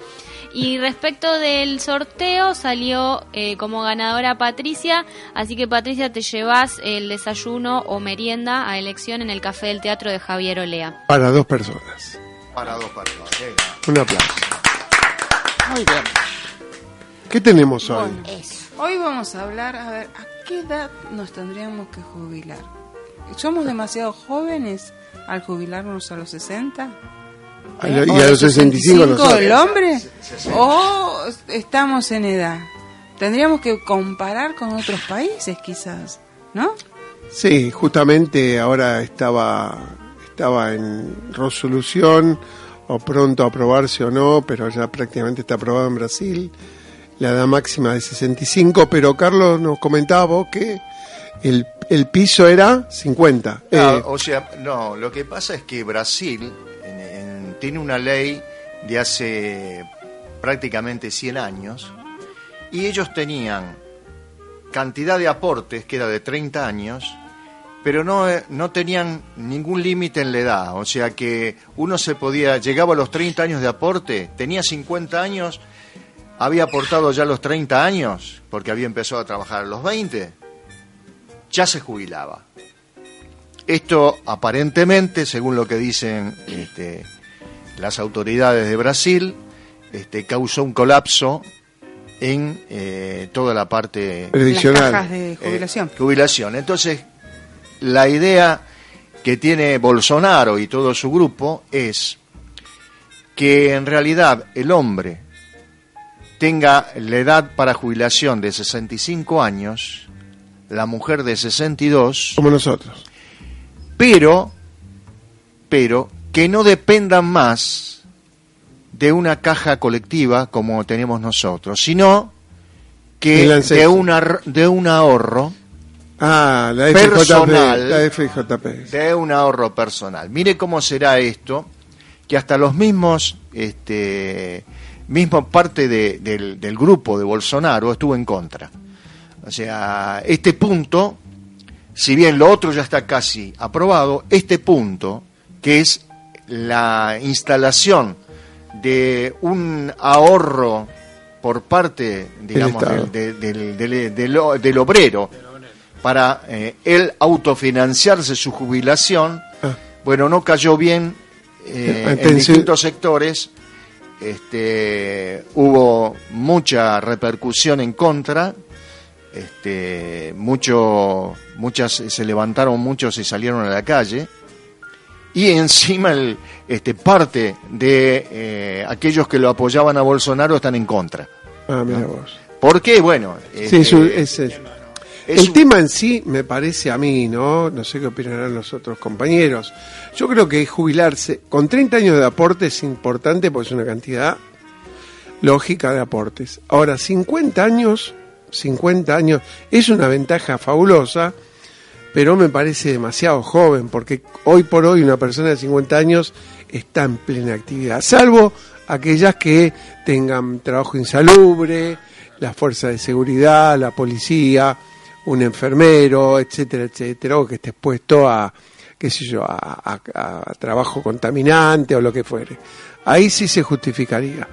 Y respecto del sorteo, salió eh, como ganadora Patricia, así que Patricia te llevas el desayuno o merienda a elección en el Café del Teatro de Javier Olea. Para dos personas. Para dos personas. Un aplauso. Muy bien. ¿Qué tenemos hoy? Hoy vamos a hablar, a ver, ¿a qué edad nos tendríamos que jubilar? ¿Somos demasiado jóvenes al jubilarnos a los 60? A lo- y ¿O a los 65 nosotros. el hombre? ¿O estamos en edad? Tendríamos que comparar con otros países quizás, ¿no? Sí, justamente ahora estaba, estaba en resolución o pronto a aprobarse o no, pero ya prácticamente está aprobado en Brasil, la edad máxima de 65, pero Carlos nos comentaba vos que el, el piso era 50. Claro, Eh, o sea, no, lo que pasa es que Brasil en- en- tiene una ley de hace prácticamente 100 años y ellos tenían cantidad de aportes que era de 30 años, pero no, eh, no tenían ningún límite en la edad, o sea que uno se podía, llegaba a los 30 años de aporte, tenía 50 años, había aportado ya los 30 años, porque había empezado a trabajar a los 20, ya se jubilaba. Esto aparentemente, según lo que dicen este, las autoridades de Brasil, este, causó un colapso en eh, toda la parte Previsional. Las cajas de eh, jubilación. jubilación. Entonces, la idea que tiene Bolsonaro y todo su grupo es que en realidad el hombre tenga la edad para jubilación de 65 años, la mujer de 62, como nosotros. pero, pero que no dependan más de una caja colectiva como tenemos nosotros, sino que de, una, de un ahorro Ah, la personal, FJP. La FJP. de un ahorro personal. Mire cómo será esto, que hasta los mismos este, mismo parte de- del, del grupo de Bolsonaro estuvo en contra. O sea, este punto, si bien lo otro ya está casi aprobado, este punto, que es la instalación de un ahorro por parte, digamos, del- del- del obrero para eh, él autofinanciarse su jubilación, Ah. bueno, no cayó bien eh, Ah, en distintos sectores. Este, hubo mucha repercusión en contra, este, mucho, muchas se levantaron muchos y salieron a la calle y encima el, este, parte de eh, aquellos que lo apoyaban a Bolsonaro están en contra. Ah, mira vos. ¿Por qué? Bueno, Sí, este, es es el un- tema en sí me parece a mí, ¿no? No sé qué opinarán los otros compañeros. Yo creo que jubilarse con 30 años de aporte es importante porque es una cantidad lógica de aportes. Ahora, 50 años, 50 años es una ventaja fabulosa, pero me parece demasiado joven porque hoy por hoy una persona de 50 años está en plena actividad, salvo aquellas que tengan trabajo insalubre, las fuerzas de seguridad, la policía, un enfermero, etcétera, etcétera, o que esté expuesto a, qué sé yo, a, trabajo contaminante o lo que fuere. Ahí sí se justificaría.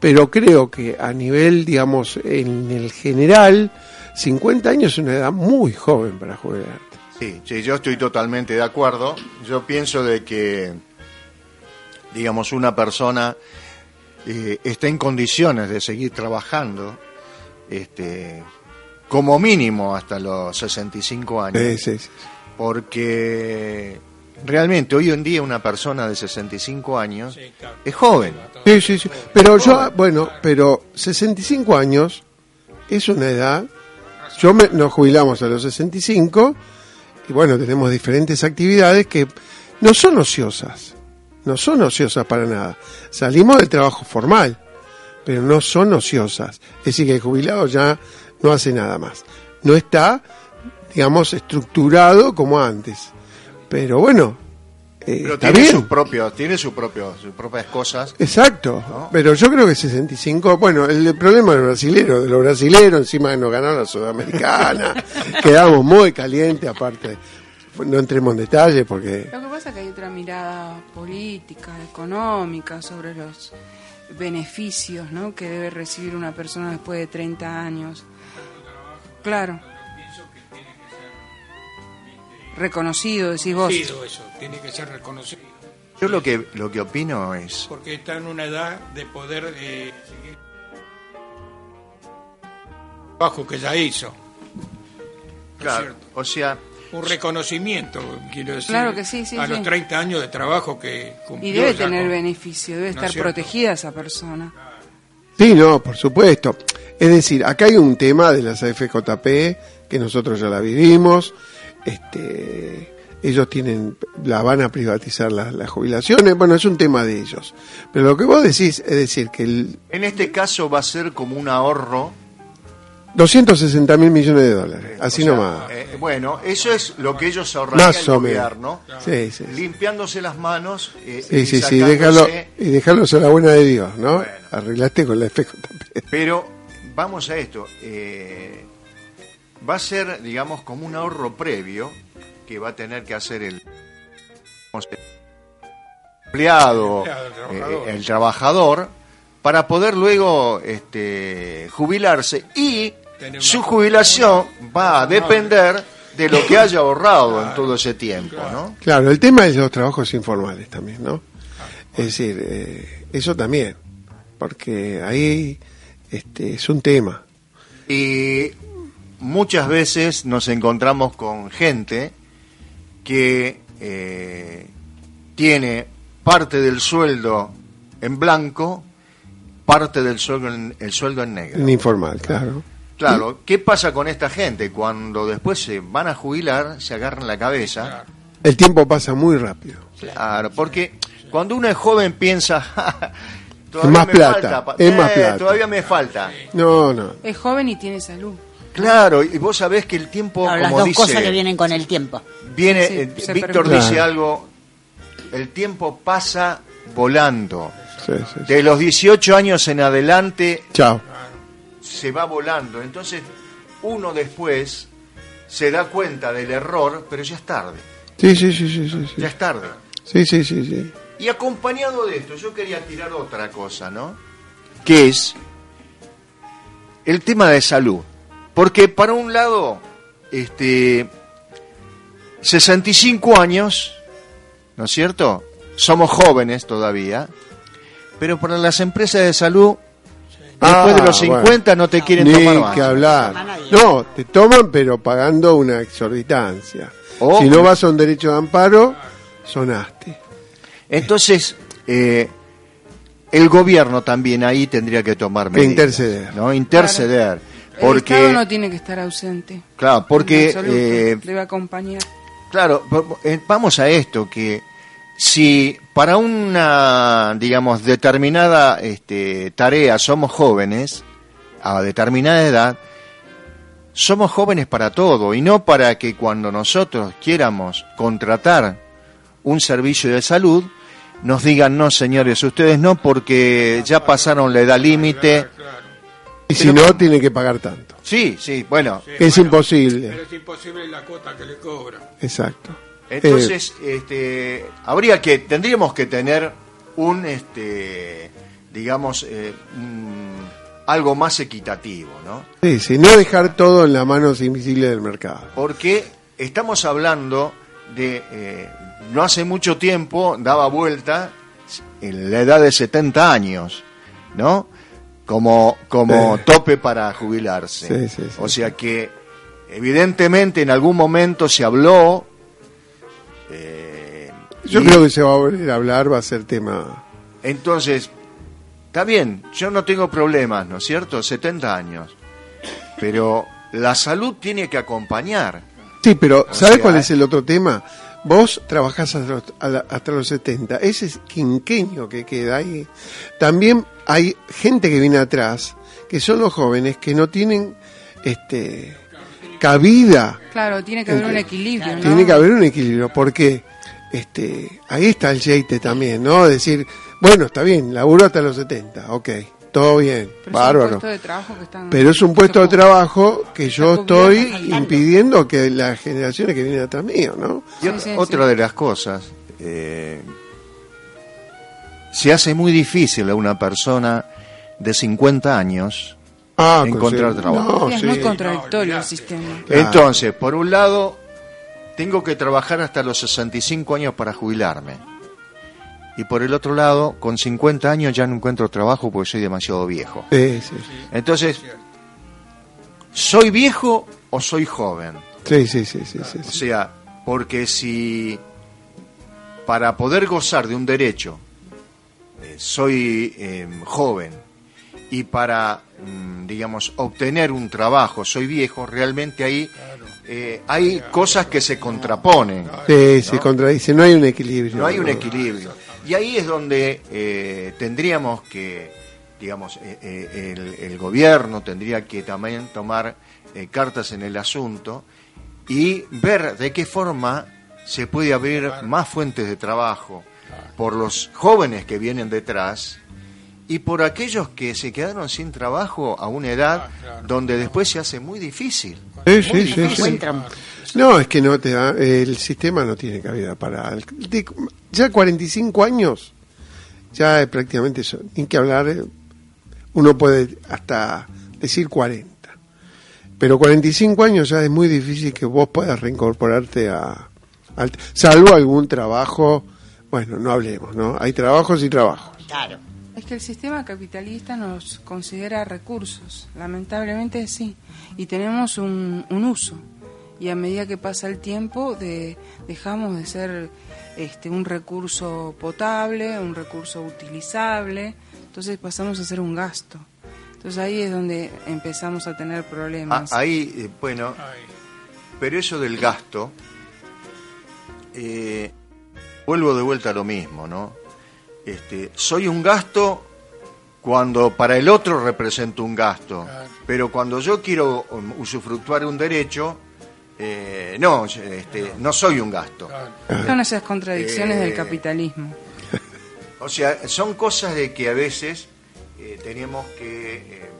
Pero creo que a nivel, digamos, en el general, 50 años es una edad muy joven para jubilarte. Sí, sí, yo estoy totalmente de acuerdo. Yo pienso de que, digamos, una persona eh, está en condiciones de seguir trabajando, este, como mínimo hasta los 65 años. Sí, sí, sí. Porque realmente hoy en día una persona de 65 años es joven. Sí, sí, sí. Pero yo, bueno, pero 65 años es una edad. Yo me, nos jubilamos a los 65 y bueno, tenemos diferentes actividades que no son ociosas. No son ociosas para nada. Salimos del trabajo formal, pero no son ociosas. Es decir, que el jubilado ya no hace nada más. No está, digamos, estructurado como antes. Pero bueno, eh, Pero tiene bien. sus propios, tiene su propio, sus propias cosas. Exacto, pero yo creo que 65, bueno, el problema del brasilero, de los brasileros, encima de no ganar la sudamericana, quedamos muy calientes, aparte, no entremos en detalle porque... Lo que pasa es que hay otra mirada política, económica sobre los beneficios ¿no? que debe recibir una persona después de 30 años. Claro. Reconocido, decís vos. Reconocido eso, tiene que ser reconocido. Yo lo que, lo que opino es, Porque está en una edad de poder eh, seguir el trabajo que ya hizo. ¿No es claro, cierto? o sea, Un reconocimiento, quiero decir. Claro que sí, sí, A sí. los 30 años de trabajo que cumplió. Y debe tener con- beneficio, debe ¿no es estar cierto? protegida esa persona. Sí, no, por supuesto. Es decir, acá hay un tema de las AFJP que nosotros ya la vivimos. Este, ellos tienen, la van a privatizar las, las jubilaciones. Bueno, es un tema de ellos. Pero lo que vos decís es decir que el en este caso va a ser como un ahorro. 260 mil millones de dólares, así o sea, nomás. eh, bueno, eso es lo que ellos ahorrarían Más gobierno, Sí, sí, sí. limpiándose las manos eh, Sí, y sí, sí, sacándose- déjalo, y dejarlo a la buena de Dios, ¿no? Arreglaste con la FJP. Pero vamos a esto. eh, va a ser, digamos, como un ahorro previo que va a tener que hacer el empleado, el trabajador. eh, el trabajador, para poder luego este, jubilarse y su jubilación va a depender de lo que haya ahorrado en todo ese tiempo, ¿no? Claro, el tema es los trabajos informales también, ¿no? Es decir, eh, eso también, porque ahí este, es un tema. Y muchas veces nos encontramos con gente que eh, tiene parte del sueldo en blanco, parte del sueldo en, el sueldo en negro. En informal, claro. Claro, ¿qué pasa con esta gente? Cuando después se van a jubilar, se agarran la cabeza. El tiempo pasa muy rápido. Claro, porque cuando uno es joven piensa, "Ja, Es más me plata, falta es más eh, plata. Todavía me falta. No, no. Es joven y tiene salud. Claro, y vos sabés que el tiempo, No, las como dos dice, cosas que vienen con el tiempo. viene, Sí, eh, Víctor permite. dice Claro. algo, el tiempo pasa volando. Sí, sí, sí. De los 18 años en adelante Chao. se va volando. Entonces, uno después se da cuenta del error, pero ya es tarde. Sí, sí, sí, sí, sí. sí. Ya es tarde. Sí, sí, sí, sí. Y acompañado de esto, yo quería tirar otra cosa, ¿no? Que es el tema de salud. Porque para un lado, este 65 años, ¿no es cierto? Somos jóvenes todavía, pero para las empresas de salud, después de los Ah, 50 bueno. no te quieren Ni tomar más. que hablar. No, te toman, pero pagando una exorbitancia. Oh. Si no vas a un derecho de amparo, sonaste. Entonces, eh, el gobierno también ahí tendría que tomar Que medidas. interceder. ¿no? Interceder. El Porque, Estado no tiene que estar ausente. claro, porque, absoluto. eh, debe acompañar. claro, eh, vamos a esto, que si para una, digamos, determinada este, tarea somos jóvenes, a determinada edad, somos jóvenes para todo y no para que cuando nosotros quieramos contratar un servicio de salud, nos digan, no señores, ustedes no porque ya pasaron la edad límite. Y si no, tiene que pagar tanto. Sí, sí, bueno. Es imposible. Pero es imposible la cuota que le cobran. Exacto. Entonces, este, habría que, tendríamos que tener un, este, digamos, eh, un- algo más equitativo, ¿no? Sí, sí, no dejar todo en las manos invisibles del mercado. Porque estamos hablando de, eh, no hace mucho tiempo daba vuelta en la edad de 70 años, ¿no? Como, como tope para jubilarse. Sí, sí, sí. O sea que, evidentemente, en algún momento se habló. eh, Yo y- creo que se va a volver a hablar, va a ser tema. Entonces, está bien, yo no tengo problemas, ¿no es cierto? 70 años. Pero la salud tiene que acompañar. Sí, pero O ¿sabes sea, cuál es el otro tema? Vos trabajás hasta los, a la- hasta los 70, ese es quinqueño que queda ahí. También hay gente que viene atrás, que son los jóvenes que no tienen este cabida. Claro, tiene que haber un equilibrio. ¿no? Tiene que haber un equilibrio, porque este ahí está el jeite también, ¿no? Decir, bueno, está bien, laburo hasta los 70, ok, todo bien, Pero es un bárbaro. puesto de trabajo que están- Pero es un puesto de trabajo que yo estoy impidiendo que las generaciones que vienen atrás mío, ¿no? Otra de las cosas, eh, se hace muy difícil a una persona de 50 años Ah, encontrar conseguir- trabajo. Sí, es muy contradictorio el sistema. Entonces, por un lado, tengo que trabajar hasta los 65 años para jubilarme. Y por el otro lado, con 50 años ya no encuentro trabajo porque soy demasiado viejo. Sí, sí, sí. Entonces, ¿soy viejo o soy joven? Sí, sí, sí, sí, sí, O sea, porque si para poder gozar de un derecho eh, soy eh, joven y para, mm, digamos, obtener un trabajo soy viejo, realmente ahí eh, hay cosas que se contraponen. Sí, se contradice, no hay un equilibrio. No hay un equilibrio. Y ahí es donde eh, tendríamos que, digamos, eh, eh, el, el gobierno tendría que también tomar eh, cartas en el asunto y ver de qué forma se puede abrir más fuentes de trabajo por los jóvenes que vienen detrás y por aquellos que se quedaron sin trabajo a una edad donde después se hace muy difícil. Sí, Muy sí, sí, difícil. sí. No, es que no te da, el sistema no tiene cabida para... el- de- ya 45 años, ya es prácticamente eso, ni que hablar, eh, uno puede hasta decir 40. Pero 45 años ya es muy difícil que vos puedas reincorporarte a... al- salvo algún trabajo, bueno, no hablemos, ¿no? Hay trabajos y trabajos. Claro. Es que el sistema capitalista nos considera recursos, lamentablemente sí, y tenemos un, un uso. Y a medida que pasa el tiempo, de, dejamos de ser este, un recurso potable, un recurso utilizable, entonces pasamos a ser un gasto. Entonces ahí es donde empezamos a tener Ah, problemas. ahí, eh, bueno, pero eso del gasto, eh, vuelvo de vuelta a lo mismo, ¿no? Este, soy un gasto cuando para el otro represento un gasto, pero cuando yo quiero um, usufructuar un derecho, eh, no, este, no soy un gasto. Son esas contradicciones Eh, del capitalismo. O sea, son cosas de que a veces eh, tenemos que eh,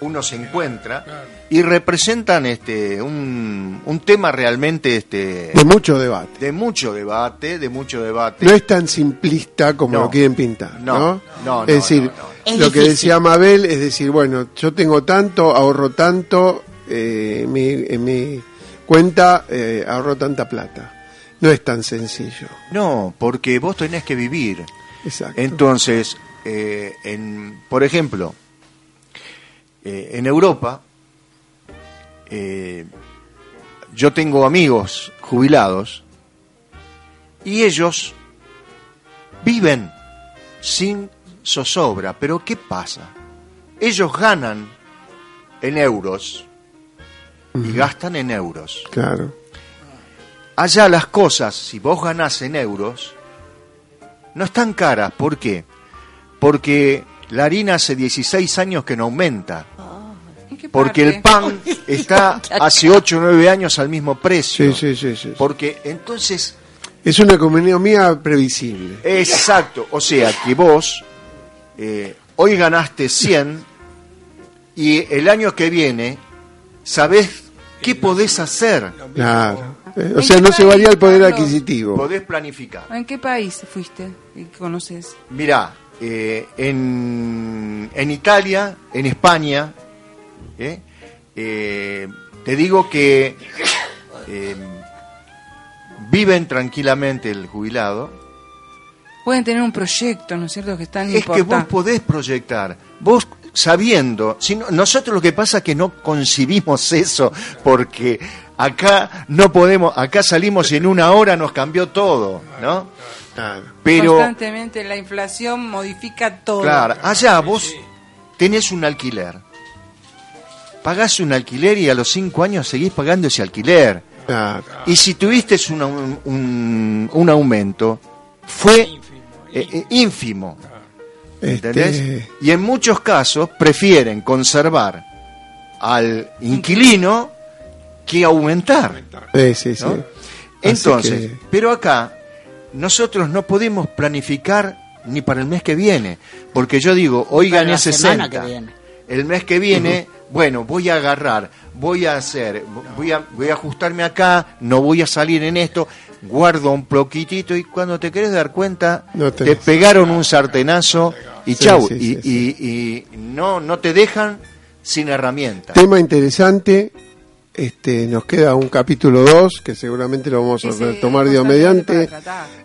uno se encuentra y representan este un, un tema realmente este De mucho debate. de mucho debate, de mucho debate. No es tan simplista como No. lo quieren pintar, No, ¿no? no, no, es decir, no, no. Es lo que decía Mabel es decir, bueno, yo tengo tanto, ahorro tanto, eh, en, mi, en mi cuenta eh, ahorro tanta plata. No es tan sencillo. No, porque vos tenés que vivir. Exacto. Entonces, eh, en, por ejemplo, eh, en Europa, yo tengo amigos jubilados y ellos viven sin zozobra. Pero ¿qué pasa? Ellos ganan en euros y gastan en euros. Claro. Allá las cosas, si vos ganás en euros, no están caras. ¿Por qué? Porque la harina hace 16 años que no aumenta. Porque el pan está hace 8 o 9 años al mismo precio. Sí, sí, sí, sí. Porque entonces, Es una economía previsible. exacto, o sea que vos eh, hoy ganaste 100 y el año que viene sabés qué podés hacer. Claro. Eh, o ¿En sea, no se varía el poder adquisitivo. Podés planificar. ¿En qué país fuiste y conoces? Mirá, eh, en, en Italia, en España, ¿eh? Eh, te digo que eh, viven tranquilamente el jubilado. Pueden tener un proyecto, ¿no es cierto? Que es tan Es que vos podés proyectar, vos sabiendo, si no- nosotros lo que pasa es que no concibimos eso, porque acá no podemos, acá salimos y en una hora nos cambió todo, ¿no? Pero Constantemente la inflación modifica todo. Claro, allá vos tenés un alquiler. Pagás un alquiler y a los cinco años seguís pagando ese alquiler. Y si tuviste un, un- un- un aumento, fue eh, eh, ínfimo. ¿Entendés? Este- Y en muchos casos prefieren conservar al inquilino que aumentar. Sí, sí, sí. Entonces, que- pero acá nosotros no podemos planificar ni para el mes que viene, porque yo digo, hoy Para gané la semana 60, que viene. el mes que viene, bueno, voy a agarrar, voy a hacer, voy a, voy a ajustarme acá, no voy a salir en esto, guardo un poquitito y cuando te querés dar cuenta, No te pegaron un sartenazo y Sí, chau, sí, y, sí, y- y no, no te dejan sin herramientas. Tema interesante. Este, nos queda un capítulo 2 que seguramente lo vamos a retomar Dios mediante.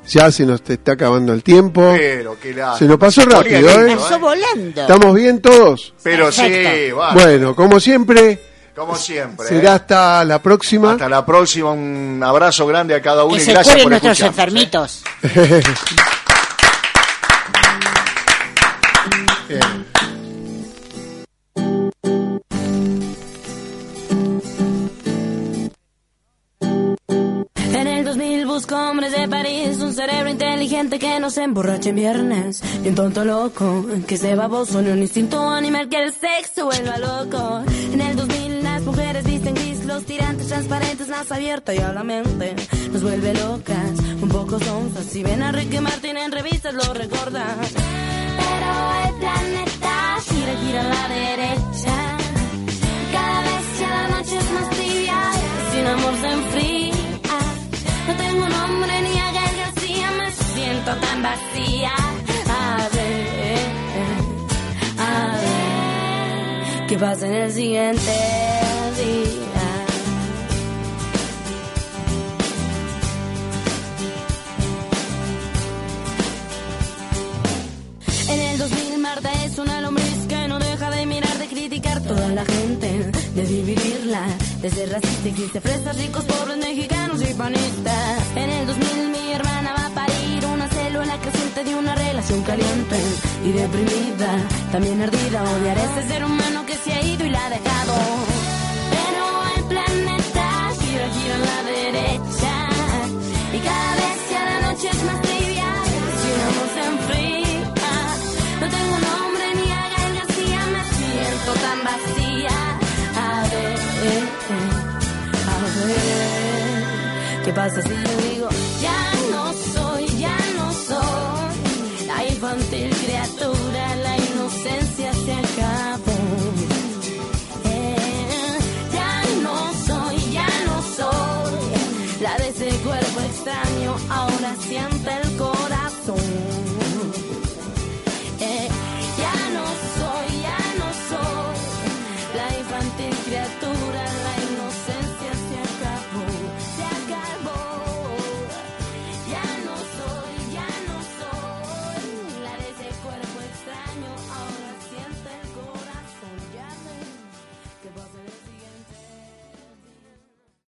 Ya se nos está acabando el tiempo. Pero qué lástima. Se nos pasó rápido, ¿eh? Pasó volando. ¿Estamos bien todos? Pero sí, va. Bueno, como siempre, Como siempre. será ¿eh? hasta la próxima. Hasta la próxima. Un abrazo grande a cada uno Que y se gracias por nuestros escuchar. enfermitos. Bien. En el 2000 busco hombres de París, un cerebro inteligente que no se emborrache en viernes. Y un tonto loco que se baboso, ni un instinto animal que el sexo vuelva loco. En el 2000 los tirantes transparentes, más abierta y a la mente. Nos vuelve locas, un poco sonzas. Si ven a Ricky Martin en revistas lo recordan. Pero el planeta gira, gira a la derecha. Cada vez que la noche es más tibia, sin amor se enfría. No tengo nombre ni a Gael García, me siento tan vacía. A ver, a ver, ¿qué pasa en el siguiente 2000 Marta es una lombriz que no deja de mirar, de criticar toda la gente, de dividirla, de ser racista, existe fresas, ricos, pobres, mexicanos y panistas. En el 2000 mi hermana va a parir una célula creciente de una relación caliente y deprimida, también ardida, odiar a ese ser humano que se ha ido y la ha dejado. Ver, ¿qué pasa. si